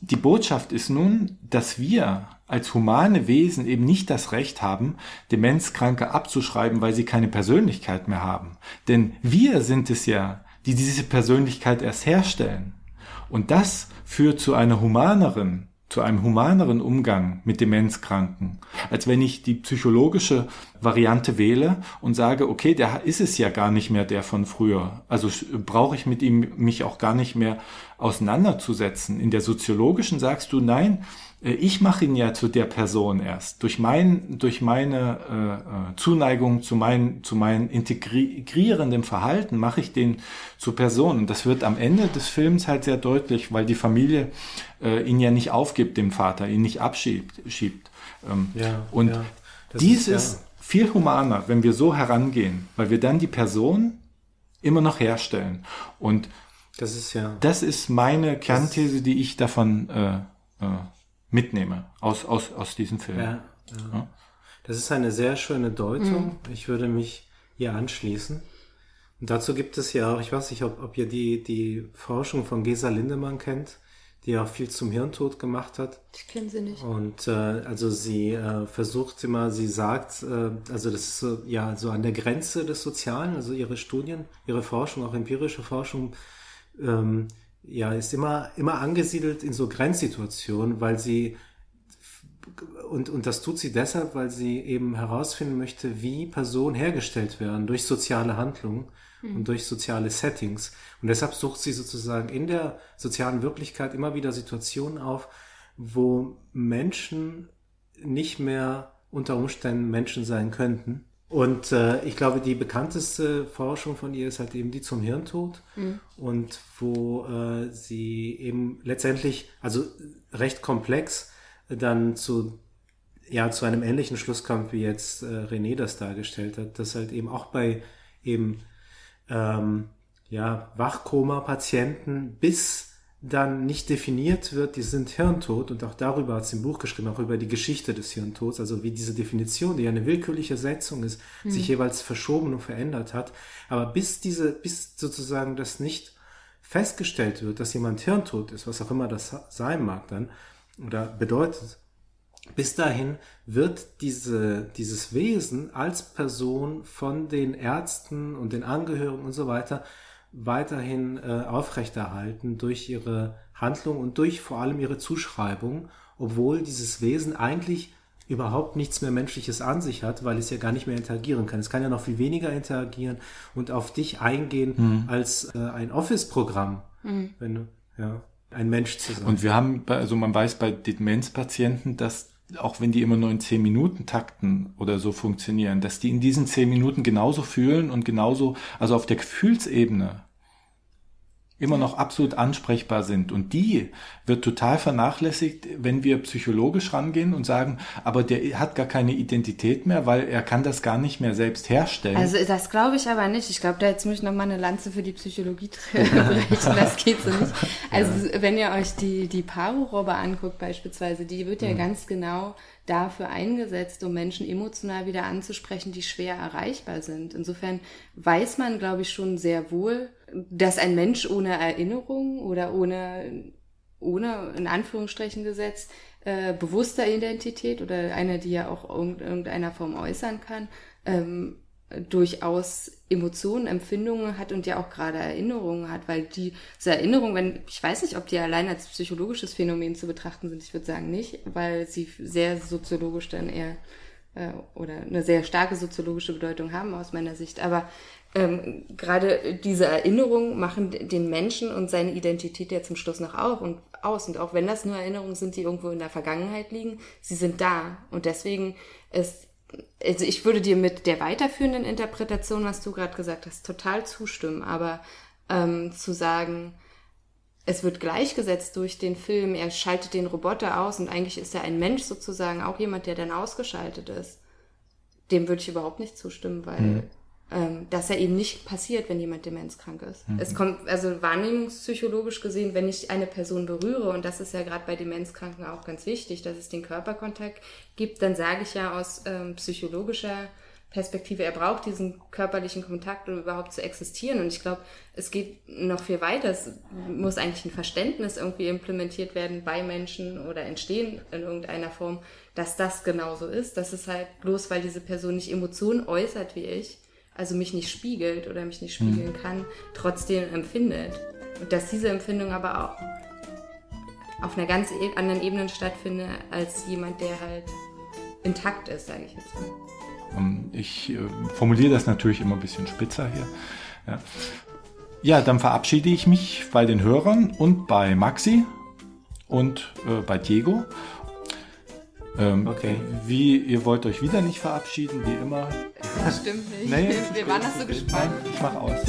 die Botschaft ist nun, dass wir als humane Wesen eben nicht das Recht haben, Demenzkranke abzuschreiben, weil sie keine Persönlichkeit mehr haben. Denn wir sind es ja, die diese Persönlichkeit erst herstellen. Und das führt zu einer humaneren, zu einem humaneren Umgang mit Demenzkranken, als wenn ich die psychologische Variante wähle und sage, okay, der ist es ja gar nicht mehr der von früher. Also brauche ich mit ihm mich auch gar nicht mehr auseinanderzusetzen. In der soziologischen sagst du, nein, ich mache ihn ja zu der Person erst. Durch mein, durch meine äh, äh Zuneigung zu meinem zu meinem integrierenden Verhalten mache ich den zur Person. Und das wird am Ende des Films halt sehr deutlich, weil die Familie äh, ihn ja nicht aufgibt, dem Vater, ihn nicht abschiebt. Schiebt. Ähm, ja, und ja. dies ist, ist viel humaner, wenn wir so herangehen, weil wir dann die Person immer noch herstellen. Und das ist ja. Das ist meine Kernthese, die ich davon äh, äh, mitnehme aus, aus, aus diesem Film. Ja, ja. ja, Das ist eine sehr schöne Deutung. Mhm. Ich würde mich hier anschließen. Und dazu gibt es ja auch, ich weiß nicht, ob, ob ihr die, die Forschung von Gesa Lindemann kennt, die auch viel zum Hirntod gemacht hat. Ich kenne sie nicht. Und äh, also sie äh, versucht immer, sie sagt, äh, also das ist so, ja so an der Grenze des Sozialen, also ihre Studien, ihre Forschung, auch empirische Forschung, ähm, ja, ist immer, immer angesiedelt in so Grenzsituationen, weil sie, und, und das tut sie deshalb, weil sie eben herausfinden möchte, wie Personen hergestellt werden durch soziale Handlungen mhm. und durch soziale Settings. Und deshalb sucht sie sozusagen in der sozialen Wirklichkeit immer wieder Situationen auf, wo Menschen nicht mehr unter Umständen Menschen sein könnten und äh, ich glaube, die bekannteste Forschung von ihr ist halt eben die zum Hirntod. Mhm. Und wo äh, sie eben letztendlich, also recht komplex, dann zu, ja, zu einem ähnlichen Schluss kommt, wie jetzt äh, René das dargestellt hat, dass halt eben auch bei eben ähm, ja, Wachkoma-Patienten bis dann nicht definiert wird, die sind hirntot und auch darüber hat sie im Buch geschrieben, auch über die Geschichte des Hirntods, also wie diese Definition, die eine willkürliche Setzung ist, mhm. sich jeweils verschoben und verändert hat. Aber bis diese, bis sozusagen das nicht festgestellt wird, dass jemand hirntot ist, was auch immer das sein mag dann oder bedeutet, bis dahin wird diese, dieses Wesen als Person von den Ärzten und den Angehörigen und so weiter weiterhin äh, aufrechterhalten durch ihre Handlung und durch vor allem ihre Zuschreibung, obwohl dieses Wesen eigentlich überhaupt nichts mehr Menschliches an sich hat, weil es ja gar nicht mehr interagieren kann. Es kann ja noch viel weniger interagieren und auf dich eingehen mhm. als äh, ein Office-Programm, mhm. wenn du, ja, ein Mensch zu sein. Und wir haben, also man weiß bei Demenzpatienten, dass auch wenn die immer nur in zehn Minuten Takten oder so funktionieren, dass die in diesen zehn Minuten genauso fühlen und genauso, also auf der Gefühlsebene immer noch absolut ansprechbar sind. Und die wird total vernachlässigt, wenn wir psychologisch rangehen und sagen, aber der hat gar keine Identität mehr, weil er kann das gar nicht mehr selbst herstellen. Also das glaube ich aber nicht. Ich glaube, da jetzt muss ich nochmal eine Lanze für die Psychologie brechen. Das geht so nicht. Also ja. wenn ihr euch die, die Paro-Robbe anguckt beispielsweise, die wird ja mhm. ganz genau dafür eingesetzt, um Menschen emotional wieder anzusprechen, die schwer erreichbar sind. Insofern weiß man, glaube ich, schon sehr wohl, dass ein Mensch ohne Erinnerung oder ohne, ohne in Anführungsstrichen gesetzt, äh, bewusster Identität oder einer, die ja auch in irgendeiner Form äußern kann, ähm, durchaus Emotionen, Empfindungen hat und ja auch gerade Erinnerungen hat, weil die, diese Erinnerungen, wenn, ich weiß nicht, ob die allein als psychologisches Phänomen zu betrachten sind, ich würde sagen nicht, weil sie sehr soziologisch dann eher äh, oder eine sehr starke soziologische Bedeutung haben aus meiner Sicht. Aber ähm, gerade diese Erinnerungen machen den Menschen und seine Identität ja zum Schluss noch auf und aus. Und auch wenn das nur Erinnerungen sind, die irgendwo in der Vergangenheit liegen, sie sind da. Und deswegen ist also ich würde dir mit der weiterführenden Interpretation, was du gerade gesagt hast, total zustimmen, aber ähm, zu sagen, es wird gleichgesetzt durch den Film, er schaltet den Roboter aus und eigentlich ist er ein Mensch sozusagen, auch jemand, der dann ausgeschaltet ist, dem würde ich überhaupt nicht zustimmen, weil mhm ähm, dass er eben nicht passiert, wenn jemand demenzkrank ist. Mhm. Es kommt, also wahrnehmungspsychologisch gesehen, wenn ich eine Person berühre, und das ist ja gerade bei Demenzkranken auch ganz wichtig, dass es den Körperkontakt gibt, dann sage ich ja aus ähm, psychologischer Perspektive, er braucht diesen körperlichen Kontakt, um überhaupt zu existieren. Und ich glaube, es geht noch viel weiter. Es muss eigentlich ein Verständnis irgendwie implementiert werden bei Menschen oder entstehen in irgendeiner Form, dass das genauso ist. Dass es halt bloß, weil diese Person nicht Emotionen äußert wie ich, also mich nicht spiegelt oder mich nicht spiegeln mhm. kann, trotzdem empfindet. Und dass diese Empfindung aber auch auf einer ganz e-, anderen Ebene stattfindet, als jemand, der halt intakt ist, sage ich jetzt mal. Ähm, ich äh, formuliere das natürlich immer ein bisschen spitzer hier. Ja. ja, dann verabschiede ich mich bei den Hörern und bei Maxi und äh, bei Diego ähm, okay. Wie, ihr wollt euch wieder nicht verabschieden, wie immer. Das stimmt nicht. Nee, Wir waren das so gespannt. Ich mach aus.